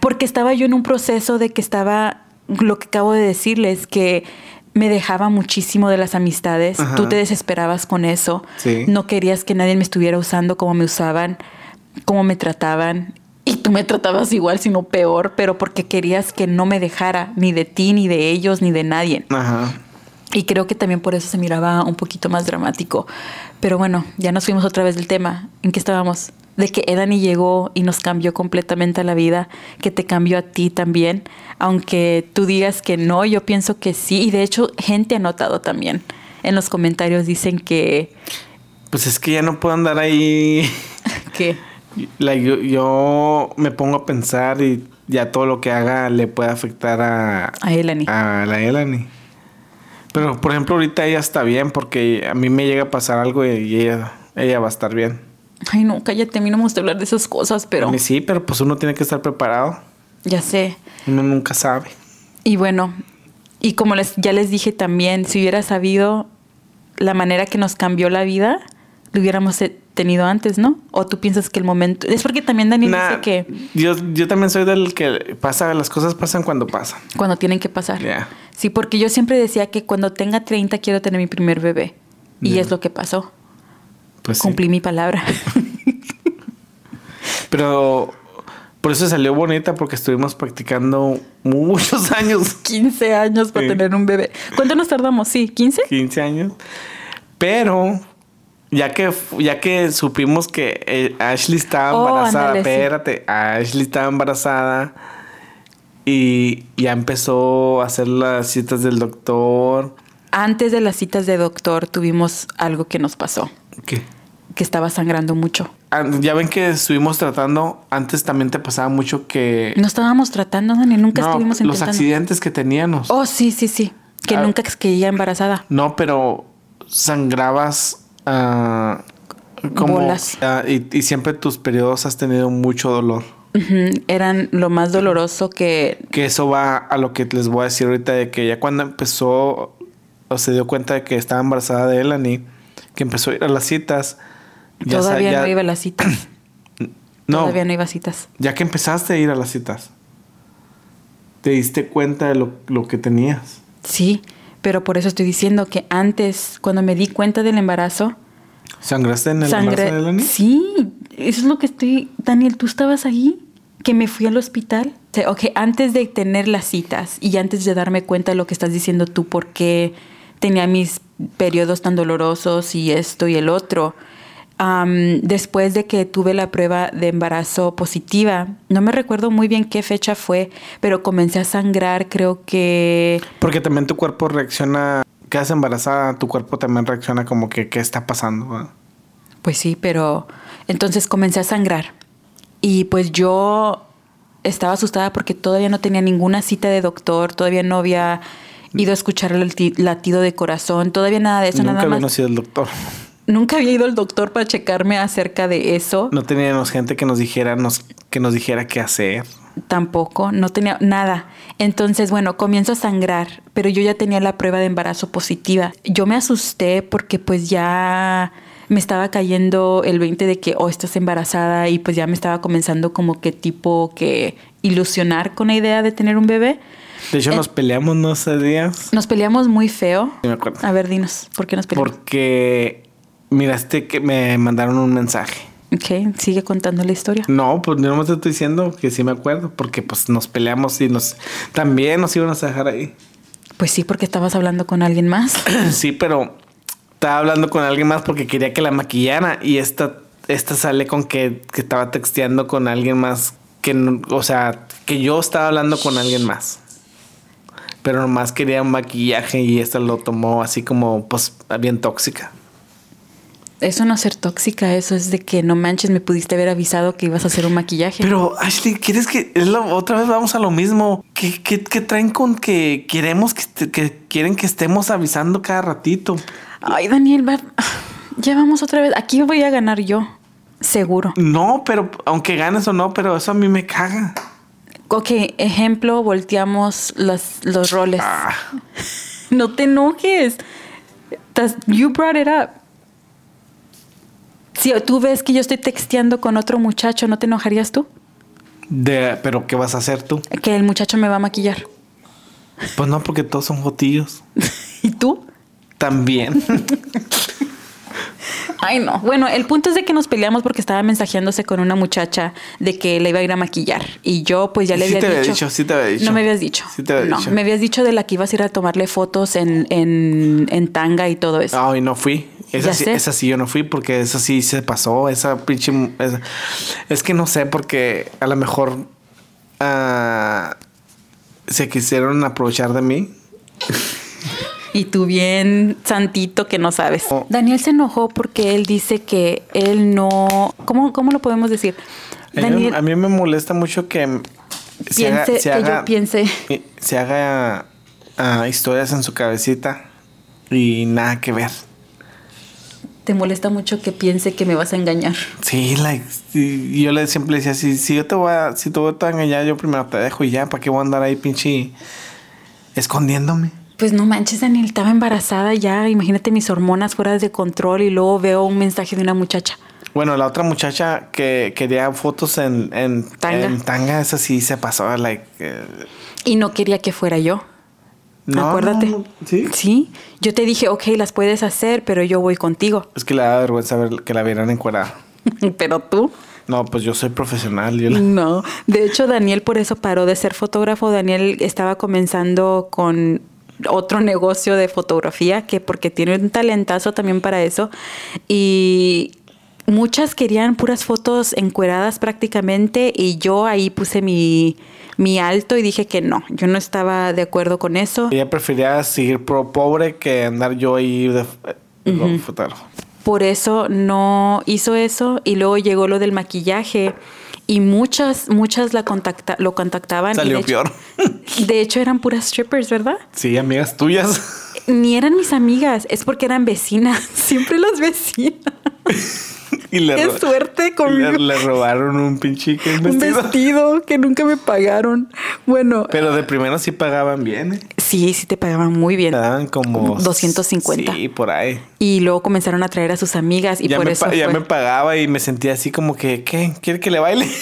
Porque estaba yo en un proceso de que estaba, lo que acabo de decirles, que me dejaba muchísimo de las amistades. Ajá. Tú te desesperabas con eso. Sí. No querías que nadie me estuviera usando como me usaban, como me trataban. Y tú me tratabas igual, sino peor, pero porque querías que no me dejara, ni de ti, ni de ellos, ni de nadie. Ajá. Y creo que también por eso se miraba un poquito más dramático. Pero bueno, ya nos fuimos otra vez del tema. ¿En qué estábamos? De que Edani llegó y nos cambió completamente la vida, que te cambió a ti también. Aunque tú digas que no, yo pienso que sí. Y de hecho, gente ha notado también. En los comentarios dicen que... Pues es que ya no puedo andar ahí. [LAUGHS] Like, yo, yo me pongo a pensar y ya todo lo que haga le puede afectar a, a Elani. a la Elani. Pero por ejemplo, ahorita ella está bien porque a mí me llega a pasar algo y ella, ella va a estar bien. Ay, no, cállate, a mí no me gusta hablar de esas cosas, pero A mí sí, pero pues uno tiene que estar preparado. ya sé. Uno nunca sabe. Y bueno, y como les, ya les dije también, si hubiera sabido la manera que nos cambió la vida, lo hubiéramos tenido antes, ¿no? O tú piensas que el momento... Es porque también Daniel Nah, dice que yo, yo también soy del que pasa, las cosas pasan cuando pasan. cuando tienen que pasar. Ya. Sí, porque yo siempre decía que cuando tenga 30 quiero tener mi primer bebé. Y es lo que pasó. Pues sí. Cumplí mi palabra. [LAUGHS] Pero por eso salió bonita porque estuvimos practicando muchos [LAUGHS] años. 15 años para Sí. tener un bebé. ¿Cuánto nos tardamos? Sí, 15. 15 años. Pero ya que ya que supimos que eh, Ashley estaba Oh, embarazada, sí. espérate, Ashley estaba embarazada y ya empezó a hacer las citas del doctor. Antes de las citas de doctor tuvimos algo que nos pasó, ¿Qué? que estaba sangrando mucho. Ah, Ya ven que estuvimos tratando, antes también te pasaba mucho que No estábamos tratando, Dani, nunca No, estuvimos los intentando. accidentes que teníamos. Oh, sí, sí, sí. Que Ah. nunca caía embarazada. No, pero sangrabas ah, como Bolas. ah, y, y siempre tus periodos has tenido mucho dolor. Eran lo más doloroso que... Que eso va a lo que les voy a decir ahorita de que ya cuando empezó o se dio cuenta de que estaba embarazada de Elani, que empezó a ir a las citas. ya todavía ya- no iba a las citas. [CLEARS THROAT] No, Todavía no iba a citas. ya que empezaste a ir a las citas, te diste cuenta de lo, lo que tenías. Sí, pero por eso estoy diciendo que antes, cuando me di cuenta del embarazo, ¿Sangraste en el embarazo de? Sí, eso es lo que estoy... Daniel, ¿tú estabas ahí? Que me fui al hospital. O sea, ok, antes de tener las citas y antes de darme cuenta de lo que estás diciendo tú, por qué tenía mis periodos tan dolorosos y esto y el otro, después de que tuve la prueba de embarazo positiva, no me recuerdo muy bien qué fecha fue, pero comencé a sangrar, creo que... Porque también tu cuerpo reacciona, quedas embarazada, tu cuerpo también reacciona como que qué está pasando. Pues sí, pero entonces comencé a sangrar. Y pues yo estaba asustada porque todavía no tenía ninguna cita de doctor, todavía no había ido a escuchar el lati- latido de corazón, todavía nada de eso, Nunca nada había más. conocido al doctor. Nunca había ido al doctor para checarme acerca de eso. No teníamos gente que nos dijera, nos, que nos dijera qué hacer. Tampoco, no tenía nada. Entonces, bueno, comienzo a sangrar, pero yo ya tenía la prueba de embarazo positiva. Yo me asusté porque pues ya me estaba cayendo el 20 de que, oh, estás embarazada y pues ya me estaba comenzando como que tipo que ilusionar con la idea de tener un bebé. De hecho, Eh. nos peleamos no sé días. Nos peleamos muy feo. Sí, me acuerdo. A ver, dinos, ¿por qué nos peleamos? Porque miraste que me mandaron un mensaje. Ok, sigue contando la historia. No, pues yo nomás te estoy diciendo que sí me acuerdo. Porque pues nos peleamos y nos también nos iban a dejar ahí. Pues sí, porque estabas hablando con alguien más. [CLEARS THROAT] Sí, pero estaba hablando con alguien más porque quería que la maquillara y esta, esta sale con que, que estaba texteando con alguien más que, no- o sea, que yo estaba hablando con alguien más. Pero nomás quería un maquillaje y esta lo tomó así como, pues, bien tóxica. Eso no es ser tóxica, eso es de que no manches, me pudiste haber avisado que ibas a hacer un maquillaje. Pero, Ashley, ¿quieres que es lo- otra vez vamos a lo mismo? ¿Qué, qué, qué traen con que queremos que, est- que quieren que estemos avisando cada ratito? Ay, Daniel, va- ya vamos otra vez. Aquí voy a ganar yo, seguro. No, pero aunque ganes o no, pero eso a mí me caga. Ok, ejemplo, volteamos los, los roles. Ah. [LAUGHS] No te enojes. You brought it up. Si tú ves que yo estoy texteando con otro muchacho, ¿no te enojarías tú? De, pero ¿qué vas a hacer tú? Que el muchacho me va a maquillar. Pues no, porque todos son jotillos. [LAUGHS] ¿Y tú? También. [LAUGHS] Ay, no. Bueno, el punto es de que nos peleamos porque estaba mensajeándose con una muchacha de que le iba a ir a maquillar. Y yo, pues ya le Sí había te había dicho. dicho, sí te había dicho. No me habías dicho. Sí te había no, dicho. me habías dicho de la que ibas a ir a tomarle fotos en, en, en tanga y todo eso. Ay, no fui. Esa Ya sí, esa sí yo no fui porque esa sí se pasó. Esa pinche. esa- Es que no sé porque a lo mejor ah, se quisieron aprovechar de mí. Y tú bien santito que no sabes. Oh. Daniel se enojó porque él dice que él no... ¿Cómo, cómo lo podemos decir? A mí, a mí me molesta mucho que se haga, piense, se que haga- yo piense... se haga ah, historias en su cabecita y nada que ver. Te molesta mucho que piense que me vas a engañar. Sí, like, sí, yo le siempre decía, si, si yo te voy a, si te voy a engañar, yo primero te dejo y ya, ¿para qué voy a andar ahí pinche escondiéndome? Pues no manches, Daniel, estaba embarazada ya. Imagínate mis hormonas fuera de control y luego veo un mensaje de una muchacha. Bueno, la otra muchacha que quería fotos en, en Tanga. en tanga, esa sí se pasó, like, eh, Y no quería que fuera yo. no, Acuérdate. no, no, sí. Sí. Yo te dije, ok, las puedes hacer, pero yo voy contigo. Es que le da vergüenza ver que la vieran encuadrada. [LAUGHS] pero tú. No, pues yo soy profesional. Yo la- No. De hecho, Daniel por eso paró de ser fotógrafo. Daniel estaba comenzando con otro negocio de fotografía, que porque tiene un talentazo también para eso. Y muchas querían puras fotos encueradas prácticamente y yo ahí puse mi, mi alto y dije que no, yo no estaba de acuerdo con eso. Ella prefería seguir pro pobre que andar yo ahí de de fotógrafo. Por eso no hizo eso y luego llegó lo del maquillaje y muchas, muchas la contacta, lo contactaban. Salió de hecho- peor. [LAUGHS] De hecho eran puras strippers, ¿verdad? Sí, amigas tuyas. Ni eran mis amigas, es porque eran vecinas, [LAUGHS] siempre las vecinas. [LAUGHS] [LAUGHS] y le, Qué suerte conmigo. le, le robaron un pinche ¿qué? [LAUGHS] Un vestido. vestido que nunca me pagaron. Bueno, Pero de primero sí pagaban bien, ¿eh? sí, sí te pagaban muy bien. Te daban como 250. Sí, por ahí. Y luego comenzaron a traer a sus amigas y ya por me, eso ya fue. me pagaba y me sentía así como que, ¿qué? ¿Quiere que le baile? [LAUGHS]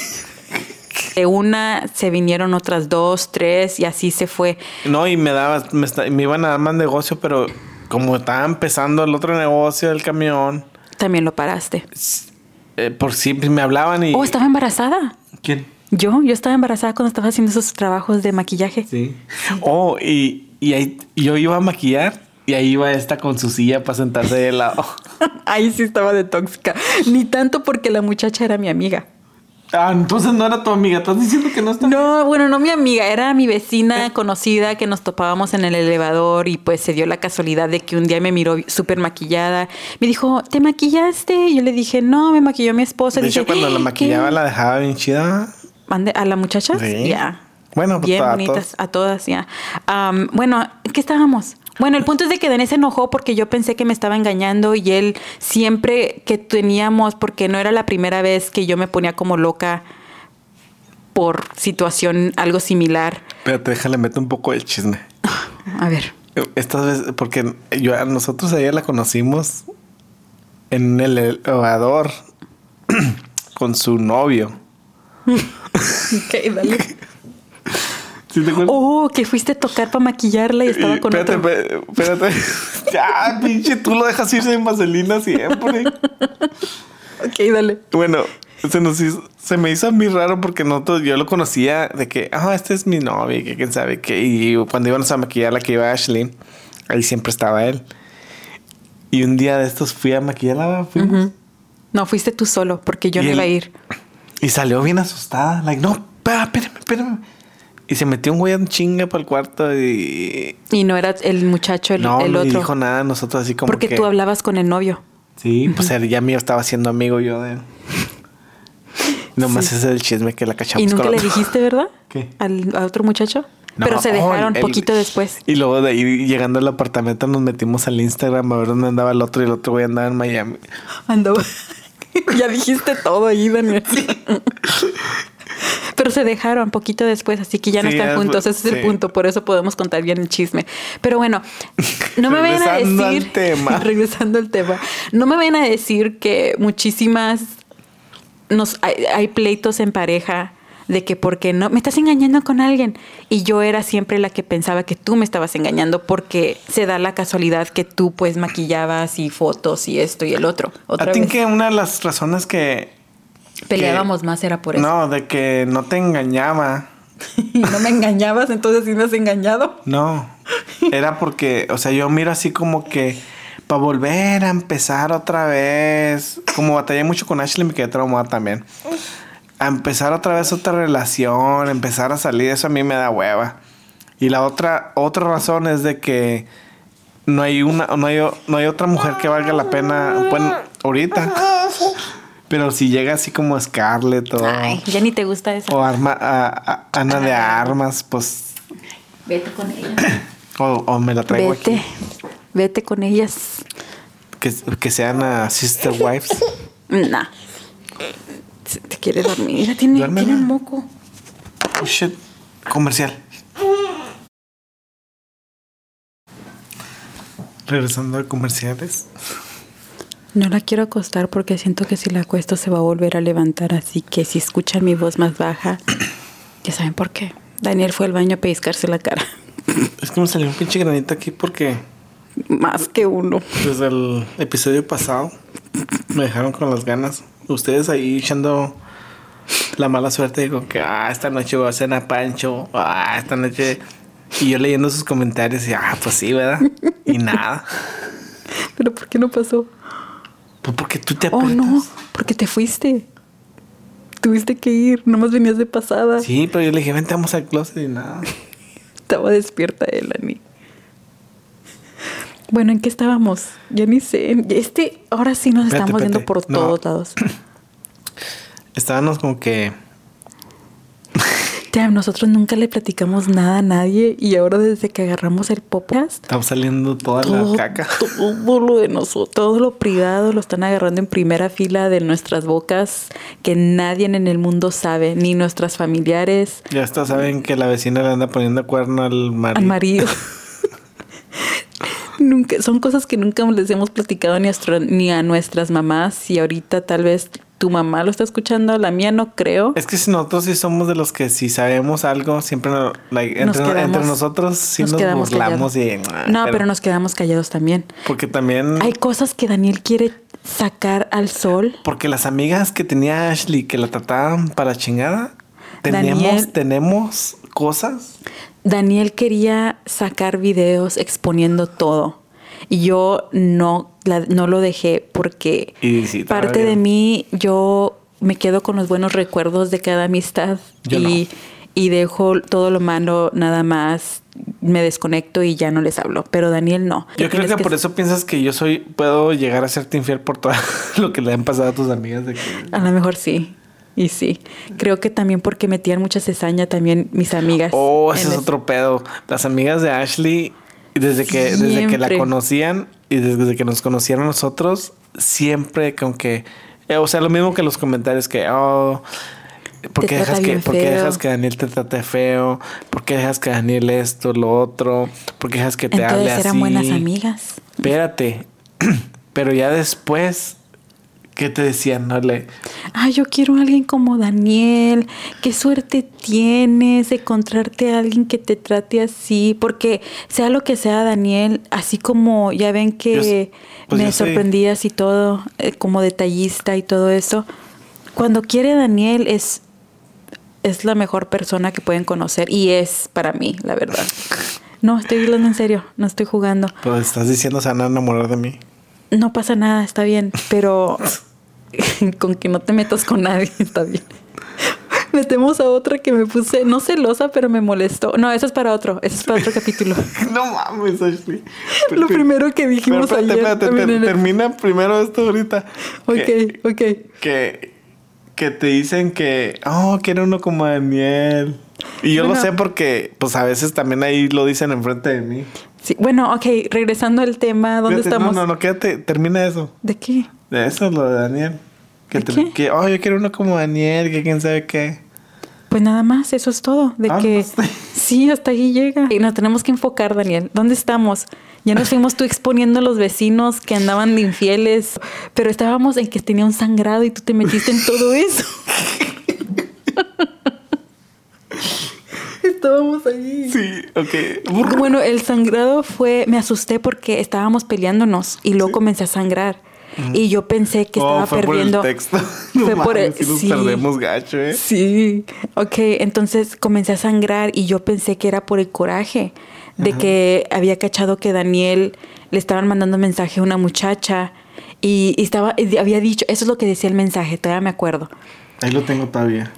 De una se vinieron otras dos, tres y así se fue. No, y me daba, me, me iban a dar más negocio, pero como estaba empezando el otro negocio del camión, También lo paraste. eh, por sí me hablaban y. Oh, estaba embarazada. ¿Quién? Yo, yo estaba embarazada cuando estaba haciendo esos trabajos de maquillaje. Sí. Oh, y, y ahí yo iba a maquillar y ahí iba esta con su silla para sentarse de lado. [LAUGHS] Ahí sí estaba de tóxica. Ni tanto porque la muchacha era mi amiga. Ah, entonces no era tu amiga. Estás diciendo que no está. No, bueno, no mi amiga, era mi vecina conocida que nos topábamos en el elevador y pues se dio la casualidad de que un día me miró súper maquillada. Me dijo, ¿te maquillaste? Y yo le dije, no, me maquilló mi esposa. De Dije, hecho, cuando la "¿Qué? maquillaba la dejaba bien chida. ¿Mande? ¿A la muchacha? Sí. Ya. Bueno, pues, bien a bonitas, todos. a todas, ya. Am, bueno, ¿en ¿qué estábamos? Bueno, el punto es de que Daniel se enojó porque yo pensé que me estaba engañando y él siempre que teníamos, porque no era la primera vez que yo me ponía como loca por situación algo similar. Espérate, déjale meter un poco el chisme. A ver. Estas veces, porque yo a nosotros ayer la conocimos en el elevador [CLEARS THROAT] con su novio. [LAUGHS] Ok, dale. [LAUGHS] ¿Sí te acuerdas? Oh, que fuiste a tocar para maquillarla y estaba con espérate, otro. espérate, espérate. [LAUGHS] ya, pinche, tú lo dejas irse en vaselina siempre. [LAUGHS] Ok, dale. Bueno, se, nos hizo- se me hizo a mí raro porque nosotros, yo lo conocía de que, ah, este es mi novio, que quién sabe qué. Y cuando íbamos a maquillar la que iba Ashley, ahí siempre estaba él. Y un día de estos fui a maquillarla, fuimos. No, fuiste tú solo porque yo Y no él- iba a ir. Y salió bien asustada, like, no, espérame, espérame. Y se metió un güey en chinga para el cuarto y. Y no era el muchacho, el, no, el no otro. dijo nada, nosotros así como. porque que, tú hablabas con el novio. Sí, pues ya mío estaba siendo amigo yo de. [LAUGHS] Nomás Sí. ese es el chisme que la cachamos ¿Y nunca con le otro. dijiste, verdad? [LAUGHS] ¿Qué? Al, a otro muchacho. No, Pero se oh, dejaron el- poquito después. Y luego de ahí llegando al apartamento nos metimos al Instagram a ver dónde andaba el otro y el otro güey andaba en Miami. Andaba. [LAUGHS] ya dijiste todo ahí, Daniel. [LAUGHS] Pero se dejaron poquito después, así que ya no Sí, están juntos. Ese es el punto, por eso podemos contar bien el chisme. Pero bueno, no me vayan a Regresando al decir. tema. [LAUGHS] regresando al tema. No me vayan a decir que muchísimas. Nos, hay, hay pleitos en pareja de que porque no, me estás engañando con alguien. Y yo era siempre la que pensaba que tú me estabas engañando porque se da la casualidad que tú pues maquillabas y fotos y esto y el otro. Otra A ti vez. que una de las razones que... Peleábamos más era por eso. No, de que no te engañaba. [LAUGHS] Y no me engañabas, entonces sí me has engañado. No, era porque, o sea, yo miro así como que para volver a empezar otra vez, como batallé mucho con Ashley, me quedé traumada también. A empezar otra vez otra relación, empezar a salir, eso a mí me da hueva. Y la otra, otra razón es de que no hay una, no hay, no hay otra mujer que valga la pena, bueno, ahorita. [LAUGHS] Pero si llega así como Scarlett o, Ay, ya ni te gusta eso. o Arma- a- a- Ana de Armas, pues, Vete con ellas. [COUGHS] o, o me la traigo Vete. aquí. Vete con ellas. Que, que sean a sister wives. [LAUGHS] Nah. Se Te quiere dormir. Mira, tiene, Duérmela. tiene un moco. Oh shit. Comercial. Regresando a comerciales. No la quiero acostar porque siento que si la acuesto se va a volver a levantar. Así que si escuchan mi voz más baja, [COUGHS] ya saben por qué. Daniel fue al baño a pellizcarse la cara. [LAUGHS] Es que me salió un pinche granito aquí porque Más que uno. desde el episodio pasado me dejaron con las ganas. Ustedes ahí echando la mala suerte. Digo que ah, esta noche voy a cenar Pancho. Ah, esta noche. Y yo leyendo sus comentarios y ah, pues sí, ¿verdad? Y nada. [LAUGHS] ¿Pero por qué no pasó? Porque tú te Oh, no. Porque te fuiste. Tuviste que ir. Nomás venías de pasada. Sí, pero yo le dije, vente, vamos al closet y nada. [LAUGHS] Estaba despierta él, Ani. Bueno, ¿en qué estábamos? Ya ni sé. Este, ahora sí nos Espérate, estamos por No. todos lados. [CLEARS THROAT] Estábamos como que. [LAUGHS] Ya, nosotros nunca le platicamos nada a nadie y ahora desde que agarramos el podcast, Estamos saliendo toda todo, la caca. todo lo de nosotros, todo lo privado lo están agarrando en primera fila de nuestras bocas que nadie en el mundo sabe, ni nuestras familiares, Ya hasta saben que la vecina le anda poniendo cuerno al marido. al marido. [LAUGHS] nunca, son cosas que nunca les hemos platicado ni a, ni a nuestras mamás y ahorita tal vez tu mamá lo está escuchando, la mía no creo. Es que si nosotros sí somos de los que si sabemos algo, siempre like, Nos entre, quedamos- entre nosotros sí nos, quedamos burlamos y. No, pero, nos quedamos callados también. Porque también. Hay cosas que Daniel quiere sacar al sol. Porque las amigas que tenía Ashley que la trataban para chingada, teníamos, Daniel- tenemos cosas. Daniel quería sacar videos exponiendo todo. Y yo no, la- no lo dejé porque sí, parte de mí, yo me quedo con los buenos recuerdos de cada amistad Yo y, y dejo todo lo malo nada más, me desconecto y ya no les hablo. Pero Daniel no. Yo creo tienes que por eso piensas que yo soy, puedo llegar a serte infiel por todo [LAUGHS] lo que le han pasado a tus amigas de que A lo mejor sí. Y sí. Creo que también porque metían mucha cizaña también mis amigas. Oh, ese es otro pedo. Las amigas de Ashley, desde que, desde que la conocían y desde que nos conocieron nosotros, siempre con que, eh, o sea, lo mismo que los comentarios que, oh, ¿por qué, dejas que, bien ¿por qué feo. dejas que Daniel te trate feo? ¿Por qué dejas que Daniel esto, lo otro? ¿Por qué dejas que te hable Entonces así? eran buenas amigas. Espérate, [CLEARS THROAT] pero ya después, ¿qué te decían? Ay, yo quiero a alguien como Daniel. Qué suerte tienes de encontrarte a alguien que te trate así. Porque sea lo que sea, Daniel, así como ya ven que Yo pues me sorprendías y todo, eh, como detallista y todo eso. Cuando quiere Daniel es, es la mejor persona que pueden conocer y es para mí, la verdad. [LAUGHS] No, estoy hablando en serio, no estoy jugando. Pues estás diciendo se van a enamorar de mí. No pasa nada, está bien, pero [LAUGHS] con que no te metas con nadie, está bien. Metemos a otra que me puse, no celosa, pero me molestó. No, eso es para otro, eso es para otro capítulo. [LAUGHS] no mames, Ashley. Lo primero que dijimos Pero espérate, ayer. el- termina primero esto ahorita. Que, Ok, ok. que, que te dicen que, oh, quiero uno como Daniel. Y yo lo Bueno. sé porque, pues a veces también ahí lo dicen enfrente de mí. Sí, bueno, ok, regresando al tema, ¿dónde Fíjate, estamos? No, no, no, quédate, termina eso. ¿De qué? De eso, lo de Daniel. Que, ¿De te- qué? que, oh, yo quiero uno como Daniel, que quién sabe qué. Pues nada más, eso es todo. De Ah, que [LAUGHS] sí, hasta ahí llega. Y nos tenemos que enfocar, Daniel. ¿Dónde estamos? Ya nos fuimos tú exponiendo a los vecinos que andaban de infieles, pero estábamos en que tenía un sangrado y tú te metiste en todo eso. [LAUGHS] estábamos ahí. Sí, ok. [LAUGHS] Bueno, el sangrado fue, me asusté porque estábamos peleándonos y luego comencé a sangrar. Y yo pensé que estaba Oh, fue perdiendo. por el texto. [LAUGHS] Fue No por el- mames, sí nos sí. perdemos gacho, ¿eh? Sí, ok, entonces comencé a sangrar y yo pensé que era por el coraje de que había cachado que Daniel le estaban mandando mensaje a una muchacha y, y estaba, y había dicho, eso es lo que decía el mensaje, todavía me acuerdo. Ahí lo tengo todavía.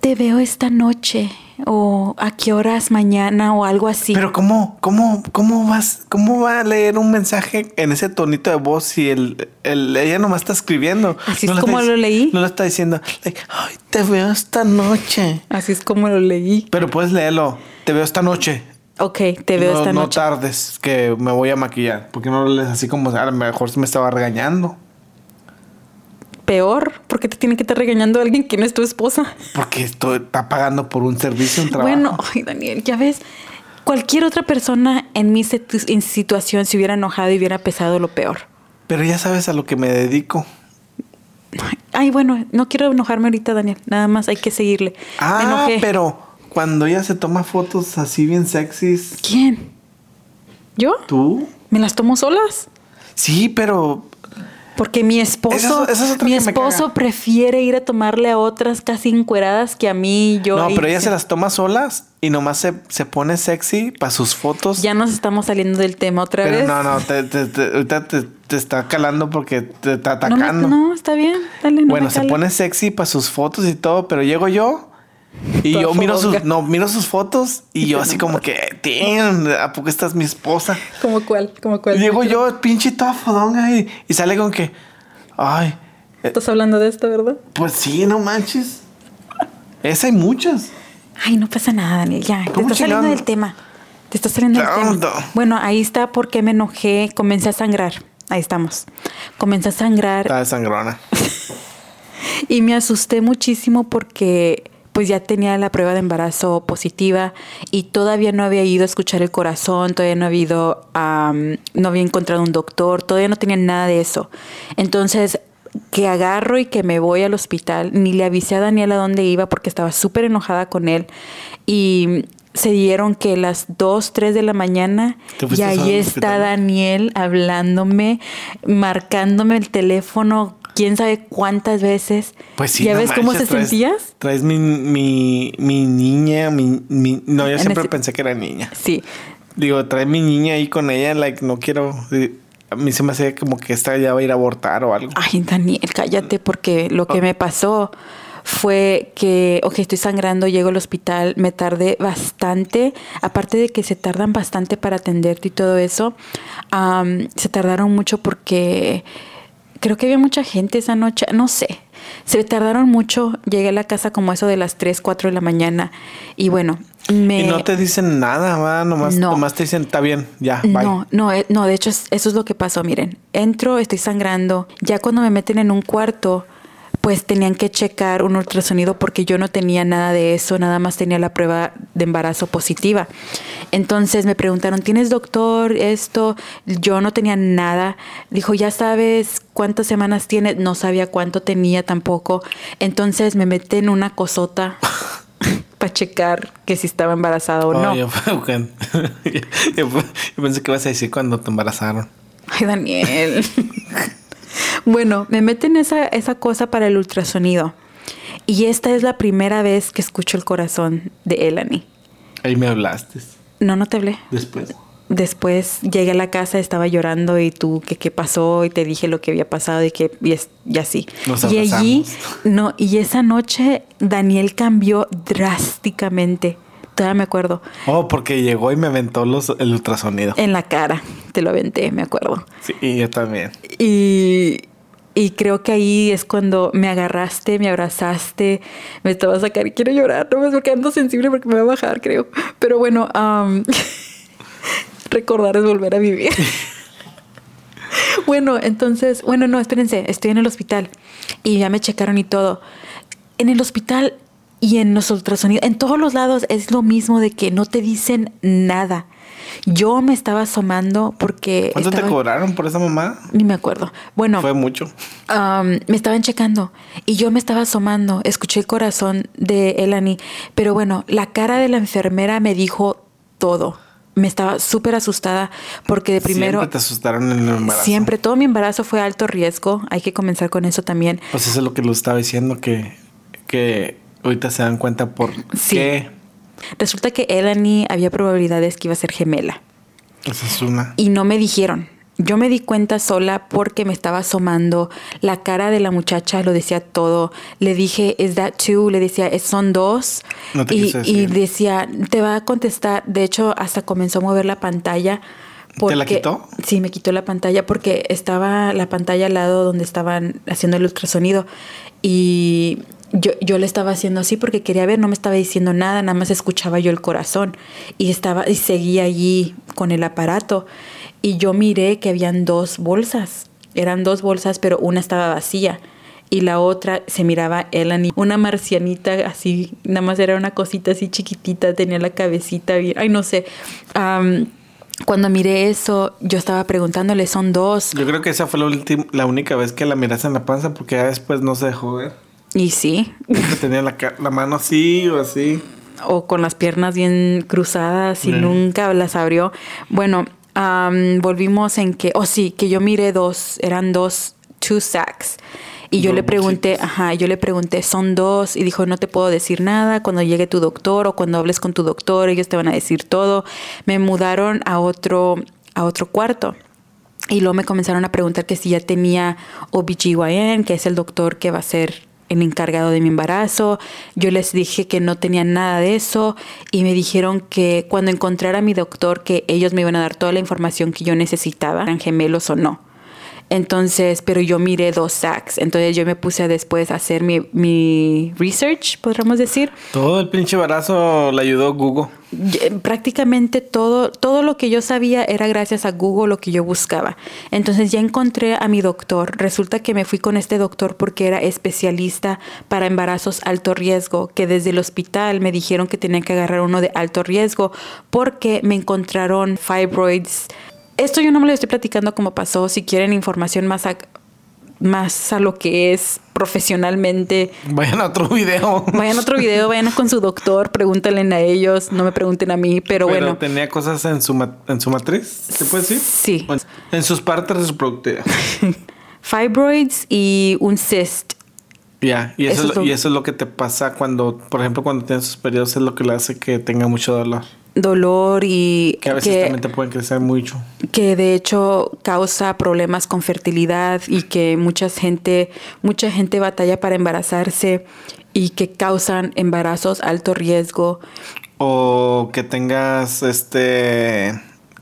Te veo esta noche o a qué horas mañana o algo así. Pero ¿cómo, cómo, cómo vas, cómo va a leer un mensaje en ese tonito de voz si el, el- ella nomás está escribiendo? Así No es como está lo leí. No lo está diciendo, like, ay, te veo esta noche. Así es como lo leí. Pero puedes leerlo, te veo esta noche. Ok, te veo no, esta no noche. tardes, que me voy a maquillar. Porque no lo lees así como a lo mejor me estaba regañando. Peor, porque te tiene que estar regañando a alguien que no es tu esposa. Porque esto está pagando por un servicio, un trabajo. Bueno, ay, Daniel, ya ves, cualquier otra persona en mi en situación se hubiera enojado y hubiera pesado lo peor. Pero ya sabes a lo que me dedico. Ay, bueno, no quiero enojarme ahorita, Daniel. Nada más hay que seguirle. Ah, pero cuando ella se toma fotos así bien sexys, ¿Quién? ¿Yo? ¿tú? ¿Me las tomo solas? Sí, pero Porque mi esposo, es mi esposo prefiere ir a tomarle a otras casi encueradas que a mí. Yo no, pero ella se- las toma solas y nomás se, se pone sexy para sus fotos. Ya nos estamos saliendo del tema otra pero vez. no, no, te, te- te- ahorita te, te está calando porque te está No, me- atacando. no, está bien. Dale, no bueno, se pone sexy para sus fotos y todo, pero llego yo y Toda yo miro sus, no, miro sus fotos y yo así como que, "Damn, ¿a poco esta es mi esposa? ¿Cómo cuál? ¿Cómo cuál? Llego yo, pinche toda fodonga y, y sale con que, ay, eh, Estás hablando de esto, ¿verdad? pues sí, no manches. Esa hay muchas. Ay, no pasa nada, Daniel, ya. Te ¿Cómo estás saliendo del tema. Te estás saliendo del No, tema. no. Bueno, ahí está porque me enojé. Comencé a sangrar. Ahí estamos. Comencé a sangrar Está de sangrona. [LAUGHS] y me asusté muchísimo porque pues ya tenía la prueba de embarazo positiva y todavía no había ido a escuchar el corazón, todavía no había ido a, no había encontrado un doctor, todavía no tenía nada de eso. Entonces, que agarro y que me voy al hospital, ni le avisé a Daniel a dónde iba porque estaba súper enojada con él y se dieron que las 2, 3 de la mañana ¿Te y ahí está? Daniel hablándome, marcándome el teléfono, quién sabe cuántas veces. Pues sí. ¿Ya no ves cómo se traes- sentías? Traes mi, mi, mi niña, mi, mi- No, yo En siempre ese- pensé que era niña. Sí. Digo, trae mi niña ahí con ella, like, no quiero. A mí se me hace como que esta ya va a ir a abortar o algo. Ay, Daniel, cállate, porque lo Oh. que me pasó fue que, ok, estoy sangrando, llego al hospital, me tardé bastante, aparte de que se tardan bastante para atenderte y todo eso, se tardaron mucho porque creo que había mucha gente esa noche, no sé, se tardaron mucho, llegué a la casa como eso de las 3, 4 de la mañana y bueno, me... Y no te dicen nada, va, nomás, No. nomás te dicen, está bien, ya, bye. No, no, eh, no, de hecho es- eso es lo que pasó, miren. Entro, estoy sangrando. Ya cuando me meten en un cuarto, pues tenían que checar un ultrasonido porque yo no tenía nada de eso, nada más tenía la prueba de embarazo positiva. Entonces me preguntaron, ¿tienes doctor esto? Yo no tenía nada. Dijo, ¿ya sabes cuántas semanas tiene? No sabía cuánto tenía tampoco. Entonces me meten una cosota [LAUGHS] para checar que si estaba embarazada o Oh, no. yo, [LAUGHS] yo- yo pensé que ibas a decir cuando te embarazaron. Ay, Daniel. [LAUGHS] bueno, me meten esa, esa cosa para el ultrasonido. Y esta es la primera vez que escucho el corazón de Elani. Ahí me hablaste. No, no te hablé. Después. Después llegué a la casa, estaba llorando y tú, que qué pasó? Y te dije lo que había pasado y que y, es- y así. Nos y allí, no, y esa noche Daniel cambió drásticamente. Todavía me acuerdo. Oh, porque llegó y me aventó los, el ultrasonido. En la cara, te lo aventé, me acuerdo. Sí, y yo también. Y, y creo que ahí es cuando me agarraste, me abrazaste, me estaba a sacar quiero llorar, no me estoy quedando sensible porque me va a bajar, creo. Pero bueno, am, [LAUGHS] recordar es volver a vivir. [LAUGHS] bueno, entonces, bueno, no, espérense, estoy en el hospital y ya me checaron y todo. En el hospital y en los ultrasonidos, en todos los lados es lo mismo de que no te dicen nada. Yo me estaba asomando porque... ¿Cuánto te cobraron por esa mamá? Ni me acuerdo. Bueno, Fue mucho. um, me estaban checando y yo me estaba asomando. Escuché el corazón de Elani. Pero bueno, la cara de la enfermera me dijo todo. Me estaba súper asustada porque de primero... Siempre te asustaron en el embarazo. Siempre, todo mi embarazo fue alto riesgo. Hay que comenzar con eso también. Pues eso es lo que lo estaba diciendo, que, que ahorita se dan cuenta por Sí. qué. Resulta que Elani había probabilidades que iba a ser gemela. Esa es una. Y no me dijeron. Yo me di cuenta sola porque me estaba asomando. La cara de la muchacha lo decía todo. Le dije, ¿is that two? Le decía, "Es- son dos. No te y, y decía, te va a contestar. De hecho, hasta comenzó a mover la pantalla. ¿Te la porque- quitó? Sí, me quitó la pantalla porque estaba la pantalla al lado donde estaban haciendo el ultrasonido. Y yo, yo le estaba haciendo así porque quería ver, no me estaba diciendo nada, nada más escuchaba yo el corazón. Y estaba, y seguía allí con el aparato. Y yo miré que habían dos bolsas. Eran dos bolsas, pero una estaba vacía. Y la otra se miraba Elani, una marcianita así, nada más era una cosita así chiquitita, tenía la cabecita bien, ay no sé. Am, cuando miré eso, yo estaba preguntándole, son dos. Yo creo que esa fue la, la única vez que la miraste en la panza porque después no se dejó ver. Y sí, tenía la, mano así o así. o con las piernas bien cruzadas y Mm. nunca las abrió. Bueno, volvimos en que, oh sí, que yo miré dos, eran dos, two sacks. Y yo le pregunté, ajá, yo le pregunté, son dos, y dijo, no te puedo decir nada, cuando llegue tu doctor o cuando hables con tu doctor, ellos te van a decir todo. Me mudaron a otro, a otro cuarto. Y luego me comenzaron a preguntar que si ya tenía OBGYN, que es el doctor que va a ser el encargado de mi embarazo. Yo les dije que no tenía nada de eso y me dijeron que cuando encontrara a mi doctor que ellos me iban a dar toda la información que yo necesitaba, eran gemelos o no. Entonces, pero yo miré dos sacks. Entonces yo me puse después a hacer mi, mi research, podríamos decir. Todo el pinche embarazo le ayudó Google. Prácticamente todo, todo lo que yo sabía era gracias a Google lo que yo buscaba. Entonces ya encontré a mi doctor. Resulta que me fui con este doctor porque era especialista para embarazos alto riesgo, que desde el hospital me dijeron que tenía que agarrar uno de alto riesgo porque me encontraron fibroids. Esto yo no me lo estoy platicando como pasó. Si quieren información más a, más a lo que es profesionalmente, Vayan a otro video. Vayan a otro video, vayan con su doctor, pregúntenle a ellos, no me pregunten a mí, pero, Pero bueno. tenía cosas en su, en su matriz, ¿se puede decir? Sí. En- sus partes reproductivas. [LAUGHS] Fibroids y un cyst. Ya, y, eso Eso es es lo- lo- y eso es lo que te pasa cuando, por ejemplo, cuando tienes sus periodos, es lo que le hace que tenga mucho dolor. Dolor y Que a veces que, también te pueden crecer mucho. que de hecho causa problemas con fertilidad y que mucha gente, mucha gente batalla para embarazarse y que causan embarazos alto riesgo. O que tengas este.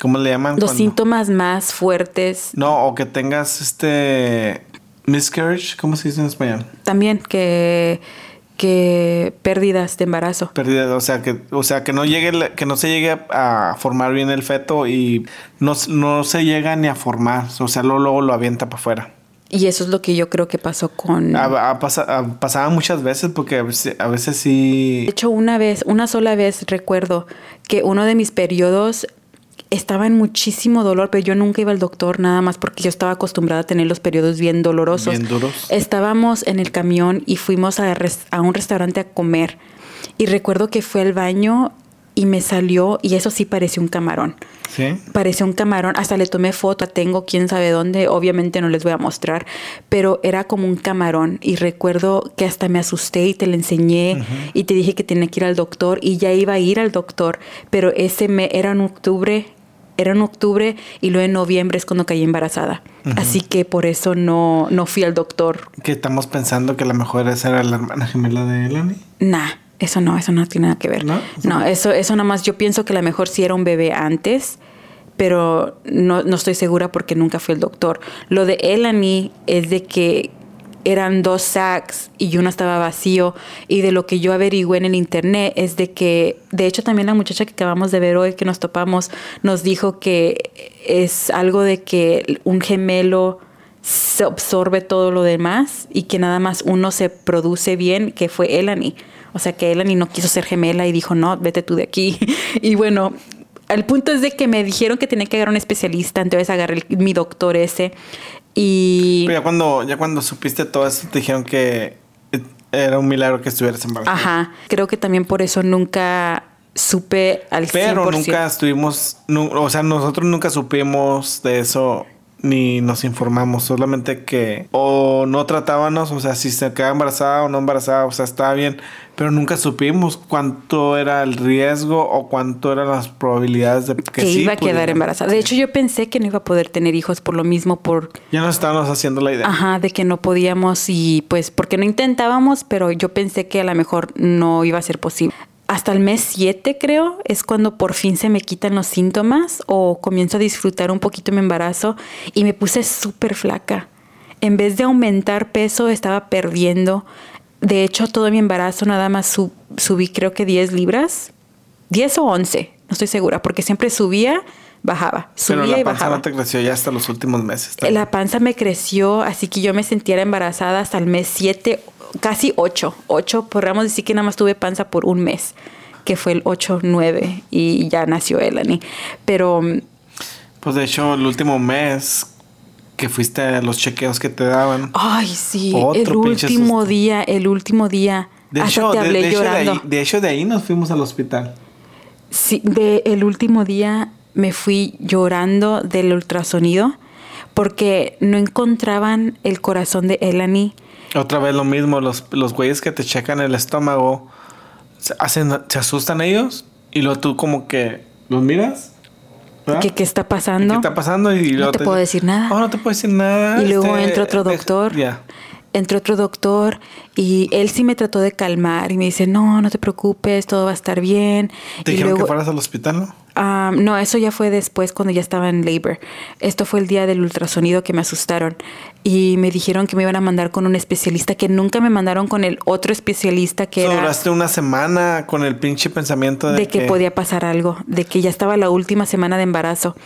¿Cómo le llaman? Los Cuando- síntomas más fuertes No, o que tengas este. Miscarriage, ¿cómo se dice en español? también que, que pérdidas de embarazo. Pérdida, o sea que, o sea que no llegue, que no se llegue a formar bien el feto y no, no se llega ni a formar. O sea, luego, luego lo avienta para afuera. Y eso es lo que yo creo que pasó con... Ha- ha pasa- ha- pasaba muchas veces porque a veces, a veces sí. De hecho, una vez, una sola vez recuerdo que uno de mis periodos estaba en muchísimo dolor, pero yo nunca iba al doctor nada más porque yo estaba acostumbrada a tener los periodos bien dolorosos. Bien duros. Estábamos en el camión y fuimos a, a un restaurante a comer. Y recuerdo que fue al baño y me salió, y eso sí pareció un camarón. Sí. Parecía un camarón, hasta le tomé foto, tengo quién sabe dónde, obviamente no les voy a mostrar, pero era como un camarón y recuerdo que hasta me asusté y te lo enseñé y te dije que tenía que ir al doctor y ya iba a ir al doctor, pero ese me era en octubre, era en octubre y luego en noviembre es cuando caí embarazada. Así que por eso no, no fui al doctor. Que estamos pensando que a lo mejor esa era la hermana gemela de Elani. Nah, eso no, eso no tiene nada que ver. ¿No? No, eso, eso nada más, yo pienso que a lo mejor sí era un bebé antes, pero no, no estoy segura porque nunca fui al doctor. Lo de Elani es de que eran dos sacks y uno estaba vacío y de lo que yo averigüé en el internet es de que, de hecho también la muchacha que acabamos de ver hoy que nos topamos nos dijo que es algo de que un gemelo se absorbe todo lo demás y que nada más uno se produce bien, que fue Elani. O sea que Elani no quiso ser gemela y dijo, no, vete tú de aquí. [LAUGHS] Y bueno, el punto es de que me dijeron que tenía que agarrar un especialista, entonces agarré el- mi doctor ese y... Pero ya cuando, ya cuando supiste todo eso, te dijeron que era un milagro que estuvieras embarazada. Ajá, creo que también por eso nunca supe al 100%. Pero nunca estuvimos, o sea, nosotros nunca supimos de eso ni nos informamos, solamente que o no tratábamos, o sea, si se quedaba embarazada o no embarazada, o sea, estaba bien, pero nunca supimos cuánto era el riesgo o cuánto eran las probabilidades de que, que sí iba a quedar embarazada. De hecho, yo pensé que no iba a poder tener hijos por lo mismo, por Ya nos estábamos haciendo la idea. Ajá, de que no podíamos y pues porque no intentábamos, pero yo pensé que a lo mejor no iba a ser posible. Hasta el mes 7 creo es cuando por fin se me quitan los síntomas o comienzo a disfrutar un poquito mi embarazo y me puse súper flaca. En vez de aumentar peso estaba perdiendo. De hecho, todo mi embarazo nada más sub- subí creo que 10 libras. 10 o 11, no estoy segura, porque siempre subía, bajaba, pero subía la y panza bajaba. no te creció ya hasta los últimos meses. La panza me creció, así que yo me sentía embarazada hasta el mes 7, casi 8. 8, podríamos decir que nada más tuve panza por un mes, que fue el 8, 9, y ya nació Elani. Pero mm, Pues de hecho, el último mes que fuiste a los chequeos que te daban. Ay, sí, Otro el último susto. día, el último día. De hasta hecho, te de- hablé de hecho, de llorando. ahí- de hecho, de ahí nos fuimos al hospital. Sí, de el último día me fui llorando del ultrasonido porque no encontraban el corazón de Elani. Otra vez lo mismo, los, los güeyes que te checan el estómago, se, hacen, se asustan ellos y luego tú como que los miras. ¿Qué, ¿Qué está pasando? ¿Qué está pasando? Y luego te puedo decir nada. Oh, no te puedo decir nada. Y luego este, entra otro deja- doctor. Ya. Entró otro doctor y él sí me trató de calmar y me dice, no, no te preocupes, todo va a estar bien. Te y dijeron luego, que fueras al hospital, ¿no? No, eso ya fue después cuando ya estaba en labor. Esto fue el día del ultrasonido que me asustaron y me dijeron que me iban a mandar con un especialista que nunca me mandaron con el otro especialista que So, era Duraste una semana con el pinche pensamiento de, de que podía pasar algo, de que ya estaba la última semana de embarazo.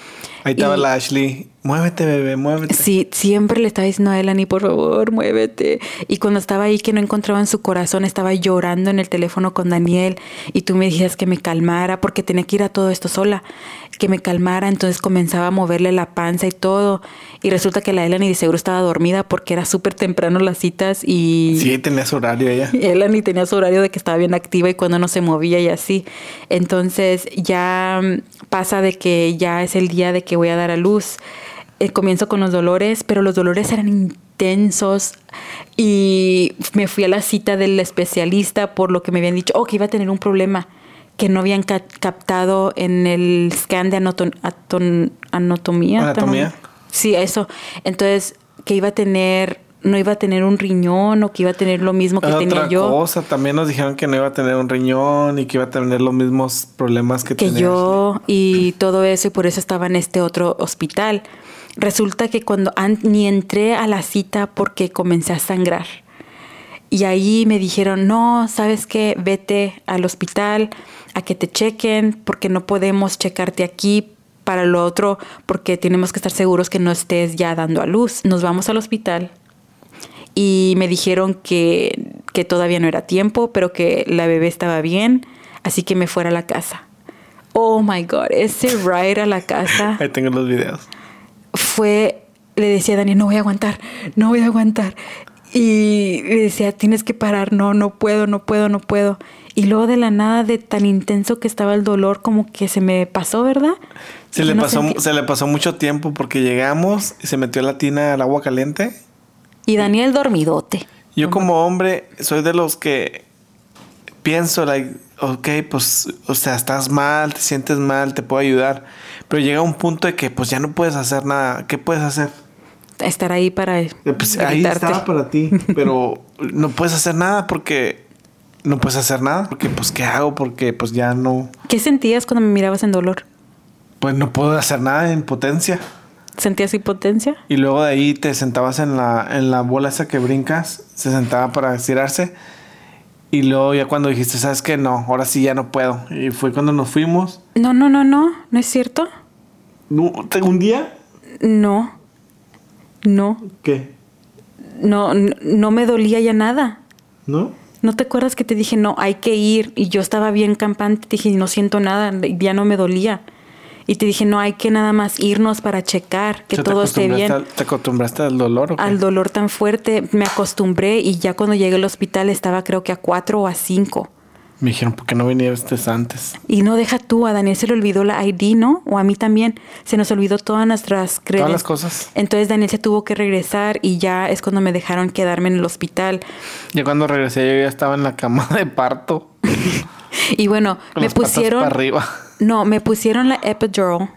Ahí estaba Y- la Ashley. Muévete, bebé, muévete. Sí, siempre le estaba diciendo a Elani, por favor, muévete. Y cuando estaba ahí que no encontraba en su corazón, estaba llorando en el teléfono con Daniel y tú me dijiste que me calmara porque tenía que ir a todo esto sola, que me calmara, entonces comenzaba a moverle la panza y todo. Y resulta que la Elani de seguro estaba dormida porque era súper temprano las citas y... Sí, tenía su horario ella. [LAUGHS] Elani tenía su horario de que estaba bien activa y cuando no se movía y así. Entonces ya mm, pasa de que ya es el día de que voy a dar a luz. Eh, comienzo con los dolores, pero los dolores eran intensos y me fui a la cita del especialista por lo que me habían dicho, oh, que iba a tener un problema que no habían ca- captado en el scan de anatomía. Anatomía. Sí, eso. Entonces, que iba a tener, no iba a tener un riñón o que iba a tener lo mismo que Era tenía otra yo. cosa, también nos dijeron que no iba a tener un riñón y que iba a tener los mismos problemas que, que tenía yo y todo eso y por eso estaba en este otro hospital. Resulta que cuando an- ni entré a la cita porque comencé a sangrar. Y ahí me dijeron, no, sabes qué, vete al hospital a que te chequen porque no podemos checarte aquí para lo otro porque tenemos que estar seguros que no estés ya dando a luz. Nos vamos al hospital y me dijeron que, que todavía no era tiempo, pero que la bebé estaba bien, así que me fuera a la casa. Oh my God, ese ride a la casa Ahí tengo los videos. fue, le decía a Dani, no voy a aguantar, no voy a aguantar. Y le decía, tienes que parar, no, no puedo, no puedo, no puedo. Y luego de la nada, de tan intenso que estaba el dolor, como que se me pasó, ¿verdad? Se le, no pasó, sentí- se le pasó mucho tiempo porque llegamos y se metió la tina al agua caliente. Y Daniel dormidote. Yo como hombre soy de los que pienso, like, ok, pues, o sea, estás mal, te sientes mal, te puedo ayudar. Pero llega un punto de que pues ya no puedes hacer nada. ¿Qué puedes hacer? Estar ahí para Eh, Pues ahí gritarte. estaba para ti, pero [LAUGHS] no puedes hacer nada porque no puedes hacer nada porque pues qué hago porque pues ya no ¿Qué sentías cuando me mirabas en dolor? pues no puedo hacer nada en potencia. ¿Sentías impotencia? Y luego de ahí te sentabas en la en la bola esa que brincas, se sentaba para estirarse. Y luego ya cuando dijiste, "¿Sabes qué? No, ahora sí ya no puedo." Y fue cuando nos fuimos. No, no, no, no, no es cierto. No, un día No, no, ¿qué? no, n- no me dolía ya nada. ¿No? ¿No te acuerdas que te dije, no, hay que ir? Y yo estaba bien campante, te dije, no siento nada, ya no me dolía. Y te dije, no hay que nada más irnos para checar que ¿Tú te todo esté bien. al- ¿Te acostumbraste al dolor o qué? Al dolor tan fuerte me acostumbré y ya cuando llegué al hospital estaba creo que a cuatro o a cinco. Me dijeron, ¿por qué no viniste antes? Y no deja tú, a Daniel se le olvidó la ID, ¿no? O a mí también. Se nos olvidó todas nuestras Todas credenciales. las cosas. Entonces Daniel se tuvo que regresar y ya es cuando me dejaron quedarme en el hospital. Ya cuando regresé yo ya estaba en la cama [LAUGHS] de parto. [LAUGHS] Y bueno, Con me las patas pusieron... para arriba. [LAUGHS] No, me pusieron la epidural.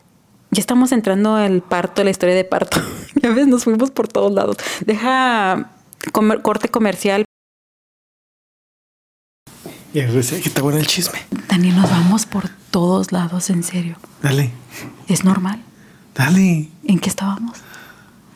Ya estamos entrando al parto, la historia de parto. ya ves, nos fuimos por todos lados. Deja comer- corte comercial. Y que está bueno el chisme. Daniel, nos vamos por todos lados, en serio. Dale, ¿Es normal? dale. ¿En qué estábamos?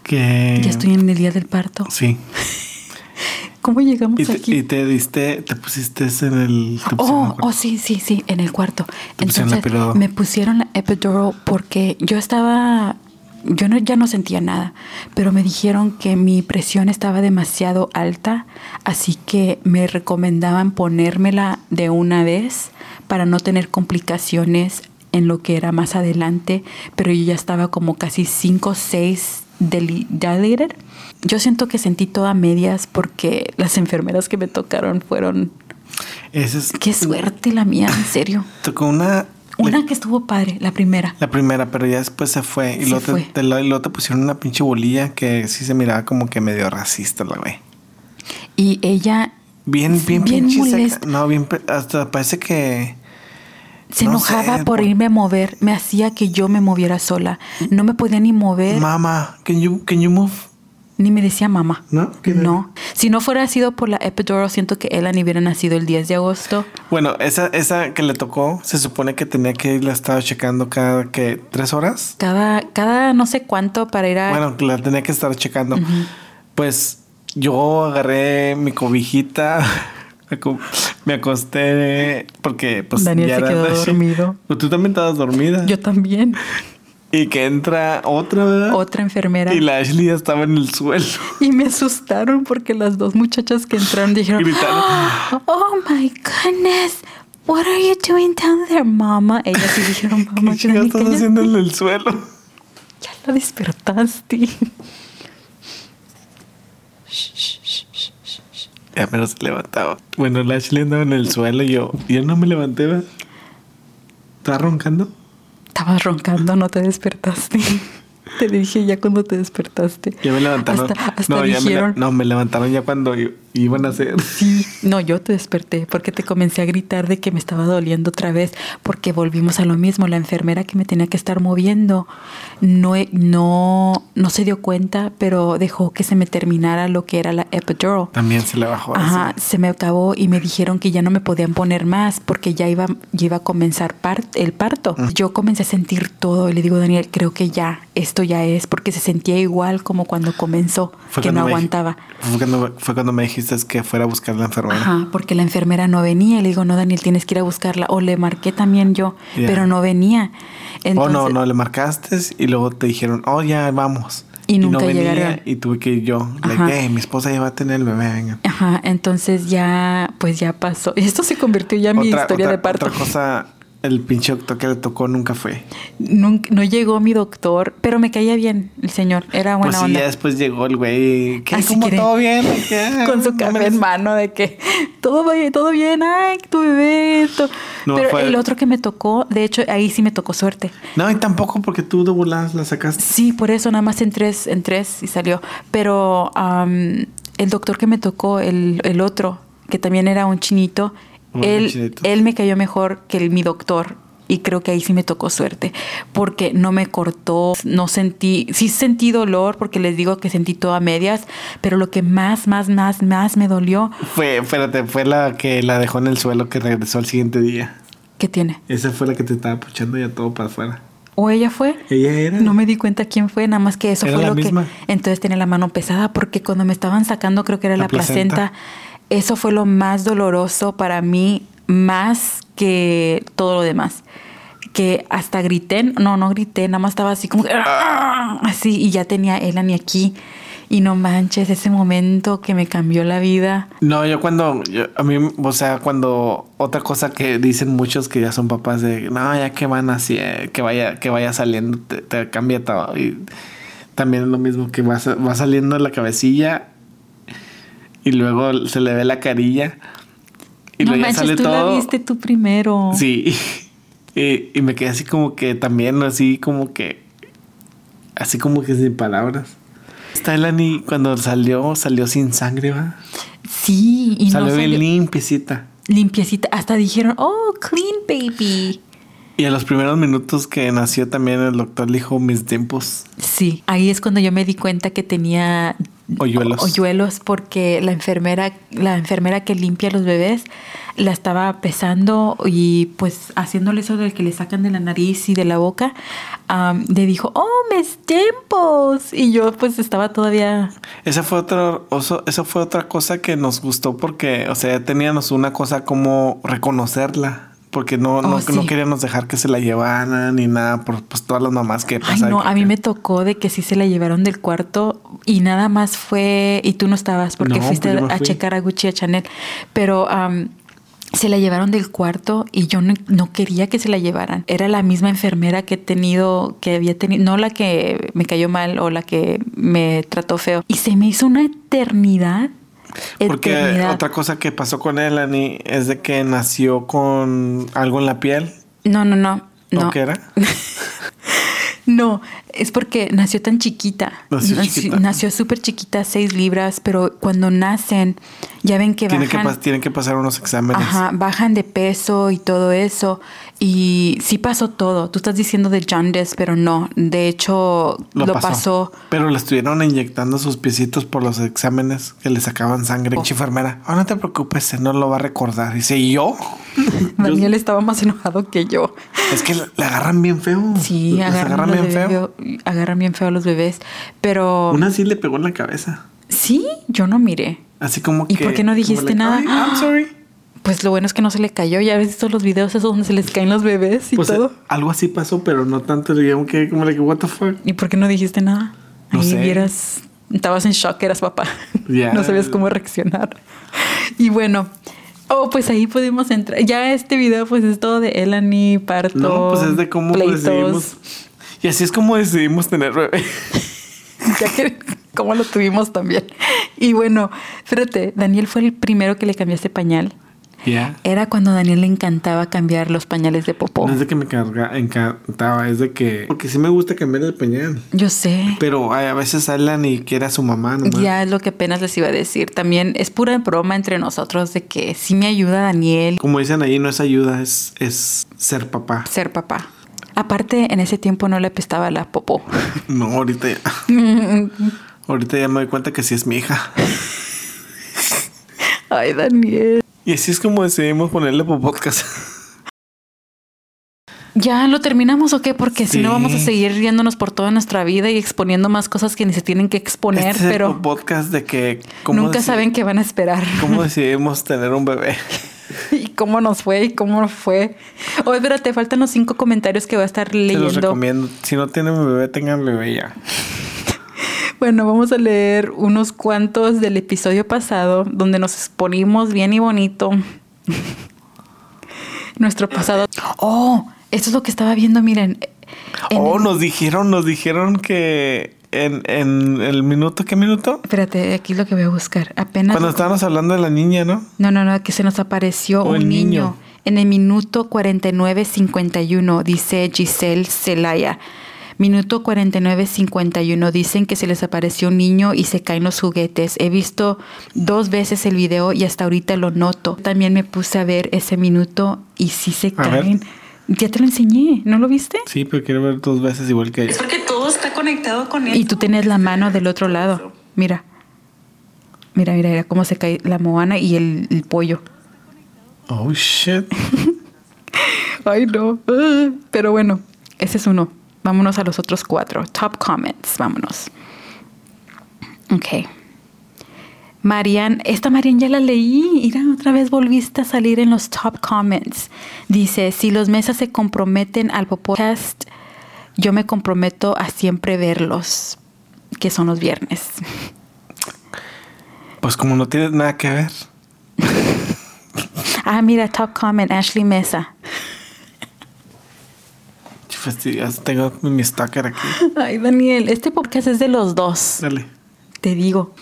Que... Ya estoy en el día del parto. Sí. [LAUGHS] ¿Cómo llegamos Y te, aquí? y te diste, te pusiste en el... Oh, oh, sí, sí, sí, en el cuarto. Te pusieron la Entonces, me pusieron la epidural porque yo estaba, yo no, ya no sentía nada, pero me dijeron que mi presión estaba demasiado alta, así que me recomendaban ponérmela de una vez para no tener complicaciones en lo que era más adelante, pero yo ya estaba como casi 5 o 6 dilated. Yo siento que sentí toda medias porque las enfermeras que me tocaron fueron es... Qué suerte la mía, en serio. [LAUGHS] Tocó una... Una que estuvo padre, la primera. La primera, pero ya después se fue. Y luego te, fue. te- y luego te pusieron una pinche bolilla que sí se miraba como que medio racista la güey. Y ella Bien, bien, molesta. No, bien, hasta parece que... se No enojaba sé, por por- irme a mover. Me hacía que yo me moviera sola. No me podía ni mover, Mama, can you, can you move? Ni me decía mamá. ¿No? No. Si no fuera sido por la epidural, siento que Ella ni hubiera nacido el 10 de agosto. Bueno, esa, esa que le tocó, se supone que tenía que irla estaba checando cada que tres horas. Cada, cada no sé cuánto para ir a... Bueno, la tenía que estar checando. Pues yo agarré mi cobijita, [LAUGHS] me aco- me acosté porque pues Daniel ya se era quedó noche. dormido. [LAUGHS] Pues tú también estabas dormida. Yo también. Y que entra otra, ¿verdad? Otra enfermera. Y la Ashley ya estaba en el suelo. Y me asustaron porque las dos muchachas que entraron dijeron, Gritaron. [GASPS] Oh my goodness, what are you doing down there, mama? Ellas sí dijeron, [LAUGHS] mamá, ¿Qué chingados estás haciendo en el suelo? [LAUGHS] ya la despertaste. Ya menos se levantaba. Bueno, la Ashley andaba en el suelo y yo, yo no me levanté, ¿verdad? ¿Estaba roncando? Estabas roncando, no te despertaste. [LAUGHS] Te dije ya cuando te despertaste. Ya me levantaron. Hasta, hasta no, ya me, la- no, me levantaron ya cuando iban a hacer. Sí, no, yo te desperté porque te comencé a gritar de que me estaba doliendo otra vez porque volvimos a lo mismo. La enfermera que me tenía que estar moviendo no, no, no se dio cuenta, pero dejó que se me terminara lo que era la epidural. También se le bajó. Ajá, así. se me acabó y me dijeron que ya no me podían poner más porque ya iba, ya iba a comenzar par- el parto. Yo comencé a sentir todo y le digo, Daniel, creo que ya, esto ya es, porque se sentía igual como cuando comenzó, Fue que no cuando me- aguantaba. Fue cuando, fue cuando me dijiste que fuera a buscar a la enfermera. Ajá, porque la enfermera no venía. Y le digo, no, Daniel, tienes que ir a buscarla. O le marqué también yo, Ya. pero no venía. oh, Entonces, no, no, le marcaste y luego te dijeron, oh, ya vamos. Y nunca no venía llegaron. Y tuve que ir yo. Like, hey, mi esposa ya va a tener el bebé, venga. Ajá, entonces ya, pues ya pasó. Y [LAUGHS] esto se convirtió ya en mi historia otra- de parto. Otra cosa, el pinche doctor que le tocó nunca fue. Nunca- no llegó mi doctor, pero me caía bien el señor. Era buena pues sí, onda. ya después llegó el güey. ¿Qué? Así ¿Cómo quiere- todo bien? [LAUGHS] ¿Qué? Con su café en mano de que todo todo bien, ay, tu bebé. esto". No, pero fue- el otro que me tocó, de hecho, ahí sí me tocó suerte. No, y tampoco porque tú de voladas la sacaste. Sí, por eso nada más en tres, en tres y salió. Pero el doctor que me tocó, el, el otro, que también era un chinito, él, él me cayó mejor que el, mi doctor. Y creo que ahí sí me tocó suerte, porque no me cortó, no sentí, sí sentí dolor, porque les digo que sentí todo a medias, pero lo que más, más, más, más me dolió, Fue, espérate, fue la que la dejó en el suelo que regresó al siguiente día. ¿qué tiene? Esa fue la que te estaba puchando ya todo para afuera. ¿O ella fue? Ella era. No me di cuenta quién fue, nada más que eso Era fue la lo misma. que. Entonces tenía la mano pesada porque cuando me estaban sacando, creo que era La la, placenta. placenta. Eso fue lo más doloroso para mí, más que todo lo demás. Que hasta grité, no, no grité, nada más estaba así como que, "Ah", así, y ya tenía Elani aquí. Y no manches, ese momento que me cambió la vida. No, yo cuando, yo- a mí, o sea, cuando otra cosa que dicen muchos que ya son papás de, no, ya que van así, eh, que vaya, que vaya saliendo, te, cambia todo. Y también es lo mismo que va, va saliendo la cabecilla y luego se le ve la carilla y no luego ya sale tú todo. la viste tú primero. Sí. [LAUGHS] Y, y me quedé así como que también, así como que, así como que sin palabras. Elani cuando salió, salió sin sangre, ¿va? Sí, y salió no bien limpiecita. limpiecita. Hasta dijeron, oh, clean baby. Y a los primeros minutos que nació también el doctor le dijo mis tiempos Sí, ahí es cuando yo me di cuenta que tenía hoyuelos. hoyuelos porque la enfermera, la enfermera que limpia a los bebés la estaba pesando y pues haciéndole eso del que le sacan de la nariz y de la boca, am, le dijo, oh, mis tiempos. Y yo pues estaba todavía, Esa fue otro, oso- eso fue otra cosa que nos gustó porque, o sea, teníamos una cosa como reconocerla. Porque no, no, Oh, sí. no queríamos dejar que se la llevaran ni nada por pues, todas las mamás que ay pasan. no, a mí me tocó de que sí se la llevaron del cuarto y nada más fue, y tú no estabas porque No, fuiste pues me a checar a Gucci y a Chanel, pero am, se la llevaron del cuarto y yo no, no quería que se la llevaran. Era la misma enfermera que he tenido, que había tenido, no la que me cayó mal o la que me trató feo. Y se me hizo una eternidad. Porque eternidad. otra cosa que pasó con Elani es de que nació con algo en la piel. No, no, no. ¿O No. qué era? [LAUGHS] No, es porque nació tan chiquita. Nació Nació- chiquita. Nació súper chiquita, seis libras, pero cuando nacen, ya ven que Tienen que, bajan. pas- tienen que pasar unos exámenes. Ajá, bajan de peso y todo eso. Y sí pasó todo. Tú estás diciendo de jaundice, pero no. De hecho, lo, pasó. Pero le estuvieron inyectando sus piecitos por los exámenes que le sacaban sangre. Enfermera. Oh, no te preocupes, no lo va a recordar. Dice, ¿y yo? [LAUGHS] Daniel estaba más enojado que yo. Es que le, agarran bien feo. Sí, agarran, los bebés feo- agarran bien feo a los bebés. Pero Una sí le pegó en la cabeza. sí, yo no miré. Así como ¿Y que. por qué no dijiste nada? "Ay, I'm sorry. Pues lo bueno es que no se le cayó. Ya ves visto los videos esos donde se les caen los bebés y Pues todo. algo así pasó, pero no tanto. Digamos que, como like, what the fuck. ¿Y por qué no dijiste nada? No Ahí sé. vieras, estabas en shock, eras papá. Ya. [LAUGHS] No sabías cómo reaccionar. Y bueno, oh, pues ahí pudimos entrar. Ya este video pues es todo de Elani, parto, No, pues es de cómo pleitos. decidimos. Y así es como decidimos tener bebé. [LAUGHS] Ya que cómo lo tuvimos también. Y bueno, espérate, Daniel fue el primero que le cambiaste pañal. Ya. Era cuando a Daniel le encantaba cambiar los pañales de popó. No es de que me carga, encantaba, es de que. Porque sí me gusta cambiar el pañal. Yo sé. Pero ay, a veces Alan y quiere a su mamá nomás. Ya es lo que apenas les iba a decir. También es pura broma entre nosotros de que sí me ayuda Daniel Como dicen ahí, no es ayuda, es, es ser papá. ser papá. Aparte, en ese tiempo no le apestaba la popó. [LAUGHS] No, ahorita ya. [LAUGHS] ahorita ya me doy cuenta que sí es mi hija. [LAUGHS] Ay, Daniel. Y así es como decidimos ponerle por podcast. ¿Ya lo terminamos o qué? Porque si no vamos a seguir riéndonos por toda nuestra vida y exponiendo más cosas que ni se tienen que exponer, Este es el podcast de que cómo nunca saben qué van a esperar. cómo decidimos tener un bebé. [LAUGHS] y cómo nos fue y cómo fue. Oh, espérate, faltan los cinco comentarios que voy a estar Se los leyendo. recomiendo. Si no tienen bebé, tengan bebé ya. [LAUGHS] Bueno, vamos a leer unos cuantos del episodio pasado donde nos exponimos bien y bonito. [LAUGHS] Nuestro pasado. Oh, esto es lo que estaba viendo, miren. En oh, el- nos dijeron, nos dijeron que en, en el minuto, ¿qué minuto? Espérate, aquí es lo que voy a buscar. Apenas. Cuando estábamos hablando de la niña, ¿no? No, no, no, que se nos apareció O un niño. niño. En el minuto 49.51, dice Giselle Celaya. Minuto 49.51, dicen que se les apareció un niño y se caen los juguetes. He visto dos veces el video y hasta ahorita lo noto. También me puse a ver ese minuto y sí se A ver. caen. Ya te lo enseñé, ¿no lo viste? Sí, pero quiero ver dos veces igual que ella. porque todo está conectado con Y tú tienes la mano del otro lado. Mira. Mira, mira, mira cómo se cae la moana y el- el pollo. Oh, shit. [LAUGHS] Ay, no. Ah, Pero bueno, ese es uno. Vámonos a los otros cuatro. Top comments. Vámonos. Ok. Marian, esta Marian ya la leí. Mira, otra vez volviste a salir en los top comments. Dice, si los mesas se comprometen al podcast, yo me comprometo a siempre verlos, que son los viernes. Pues como no tienes nada que ver. Ah, mira, top comment, Ashley Mesa. Qué fastidioso. Tengo mi stalker aquí. Ay, Daniel, este podcast es de los dos. Dale. Te digo.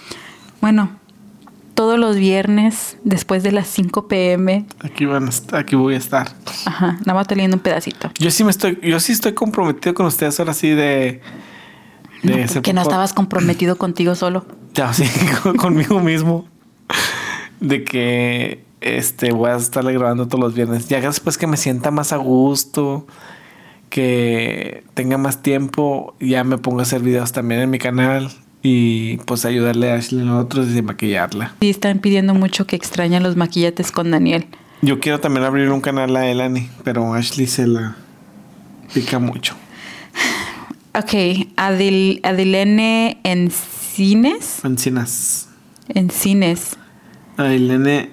Bueno, todos los viernes, después de las 5 pm. Aquí van a aquí voy a estar. Ajá, nada más te leyendo un pedacito. Yo sí me estoy, yo sí estoy comprometido con ustedes ahora sí de. de No, ese que no estabas comprometido contigo solo. Ya, sí, [LAUGHS] con- conmigo mismo. De que este voy a estarle grabando todos los viernes. Ya después que me sienta más a gusto, que tenga más tiempo, ya me pongo a hacer videos también en mi canal y pues ayudarle a Ashley en otros y maquillarla. Sí, están pidiendo mucho que extrañan los maquillates con Daniel. Yo quiero también abrir un canal a Elani, pero Ashley se la pica mucho. Ok, Adil, Adilene en cines. Encinas. En cines. Ailene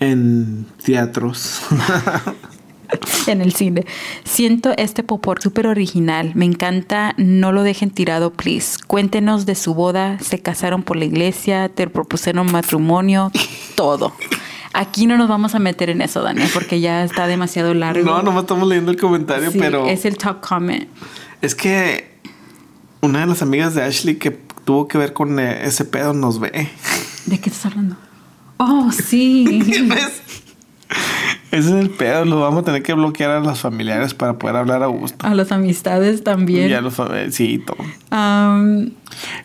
en teatros. [LAUGHS] [LAUGHS] En el cine. Siento este popor súper original. Me encanta. No lo dejen tirado, please. Cuéntenos de su boda. Se casaron por la iglesia. Te propusieron matrimonio. [LAUGHS] Todo. Aquí no nos vamos a meter en eso, Daniel, porque ya está demasiado largo. no, nomás estamos leyendo el comentario, Sí, pero Es el top comment. es que una de las amigas de Ashley que tuvo que ver con eh, ese pedo nos ve. ¿De qué estás hablando? Oh, sí. [LAUGHS] ¿Ves? Ese es el pedo, lo vamos a tener que bloquear a los familiares para poder hablar a gusto. A las amistades también. Y a los sí, todo.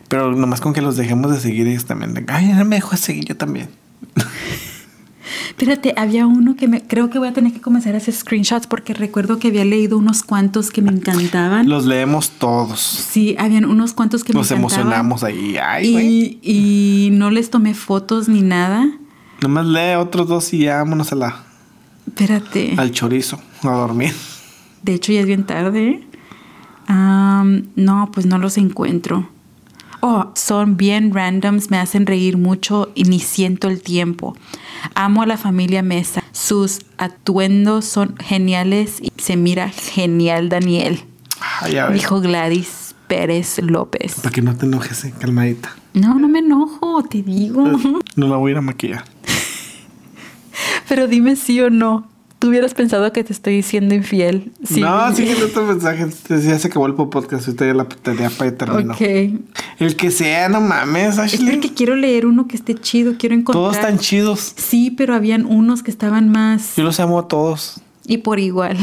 Pero nomás con que los dejemos de seguir ellos también. Ay, no me dejó de seguir yo también. [LAUGHS] Espérate, había uno que me creo que voy a tener que comenzar a hacer screenshots porque recuerdo que había leído unos cuantos que me encantaban. Los leemos todos. Sí, habían unos cuantos que Nos me encantaban. emocionamos ahí. Ay. Y, y no les tomé fotos ni nada. Nomás lee otros dos y ya vámonos a la, Espérate. al chorizo, a dormir. De hecho, ya es bien tarde. Am, no, pues no los encuentro. Oh, son bien randoms, me hacen reír mucho y ni siento el tiempo. Amo a la familia Mesa. Sus atuendos son geniales y se mira genial Daniel. Ay, a ver. Dijo Gladys Pérez López. Para que no te enojes, eh, calmadita. No, no me enojo, te digo. [LAUGHS] No la voy a ir a maquillar. Pero dime sí o no. ¿Tú hubieras pensado que te estoy diciendo infiel? Sí. No, sigue el otro mensaje. Ya se acabó el podcast. Ahorita ya la tarea para terminó. Ok. El que sea, no mames, Es Ashley. porque quiero leer uno que esté chido, quiero encontrar. Todos están chidos. Sí, pero habían unos que estaban más Yo los amo a todos. y por igual.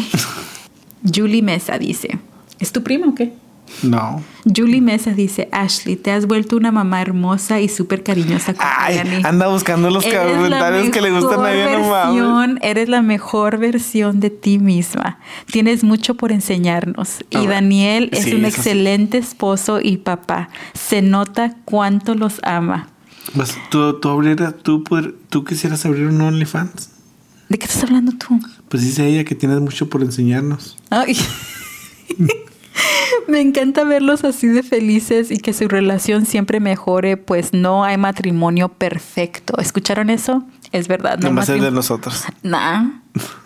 [LAUGHS] Julie Mesa dice, ¿es tu prima o qué? No. Julie Mesa dice, Ashley, te has vuelto una mamá hermosa y súper cariñosa con Ay, Dani. anda buscando los comentarios que le gustan a ella, no versión, Eres la mejor versión de ti misma. Tienes mucho por enseñarnos. A y ver. Daniel es Sí, un eso sí. excelente esposo y papá. Se nota cuánto los ama. Pues, ¿tú, tú, abrieras- tú, poder- ¿Tú quisieras abrir un OnlyFans? ¿De qué estás hablando tú? Pues dice ella que tienes mucho por enseñarnos. Ay. [LAUGHS] [LAUGHS] Me encanta verlos así de felices y que su relación siempre mejore, pues no hay matrimonio perfecto. ¿Escucharon eso? Es verdad, no Nomás es de nosotros. [LAUGHS] Nah.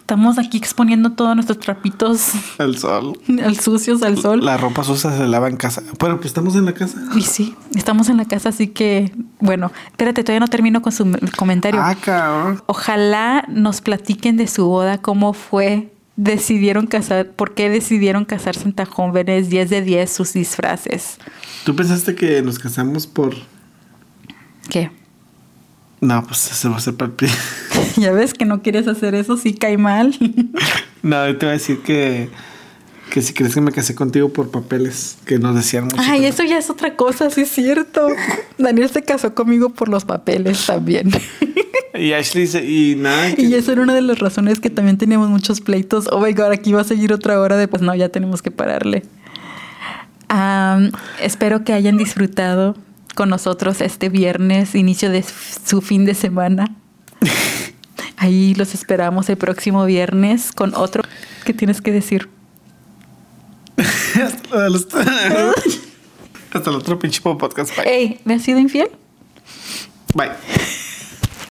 Estamos aquí exponiendo todos nuestros trapitos [LAUGHS] El sol. al sucios al sol. La ropa sucia se lava en casa. Pero pues estamos en la casa. Y sí, estamos en la casa, así que, bueno, espérate, todavía no termino con su comentario. Ah, cabrón. Ojalá nos platiquen de su boda, cómo fue, decidieron casar, por qué decidieron casarse tan jóvenes, 10 de 10 sus disfraces. ¿Tú pensaste que nos casamos por.? ¿Qué? No, pues se va a hacer para el pie. [LAUGHS] ya ves que no quieres hacer eso, sí cae mal. [LAUGHS] No, yo te voy a decir que. Que si crees que me casé contigo por papeles que nos decían mucho. Ay, eso ya es otra cosa, sí es cierto. Daniel se casó conmigo por los papeles también. Y Ashley dice, y nada. que- Y esa era una de las razones que también teníamos muchos pleitos. Oh my god, aquí va a seguir otra hora de pues no, ya tenemos que pararle. Am, espero que hayan disfrutado con nosotros este viernes, inicio de su fin de semana. [LAUGHS] Ahí los esperamos el próximo viernes con otro. ¿Qué tienes que decir? [LAUGHS] Hasta el- [LAUGHS] Hasta el otro pinche podcast. Bye. Ey, ¿me has sido infiel? Bye.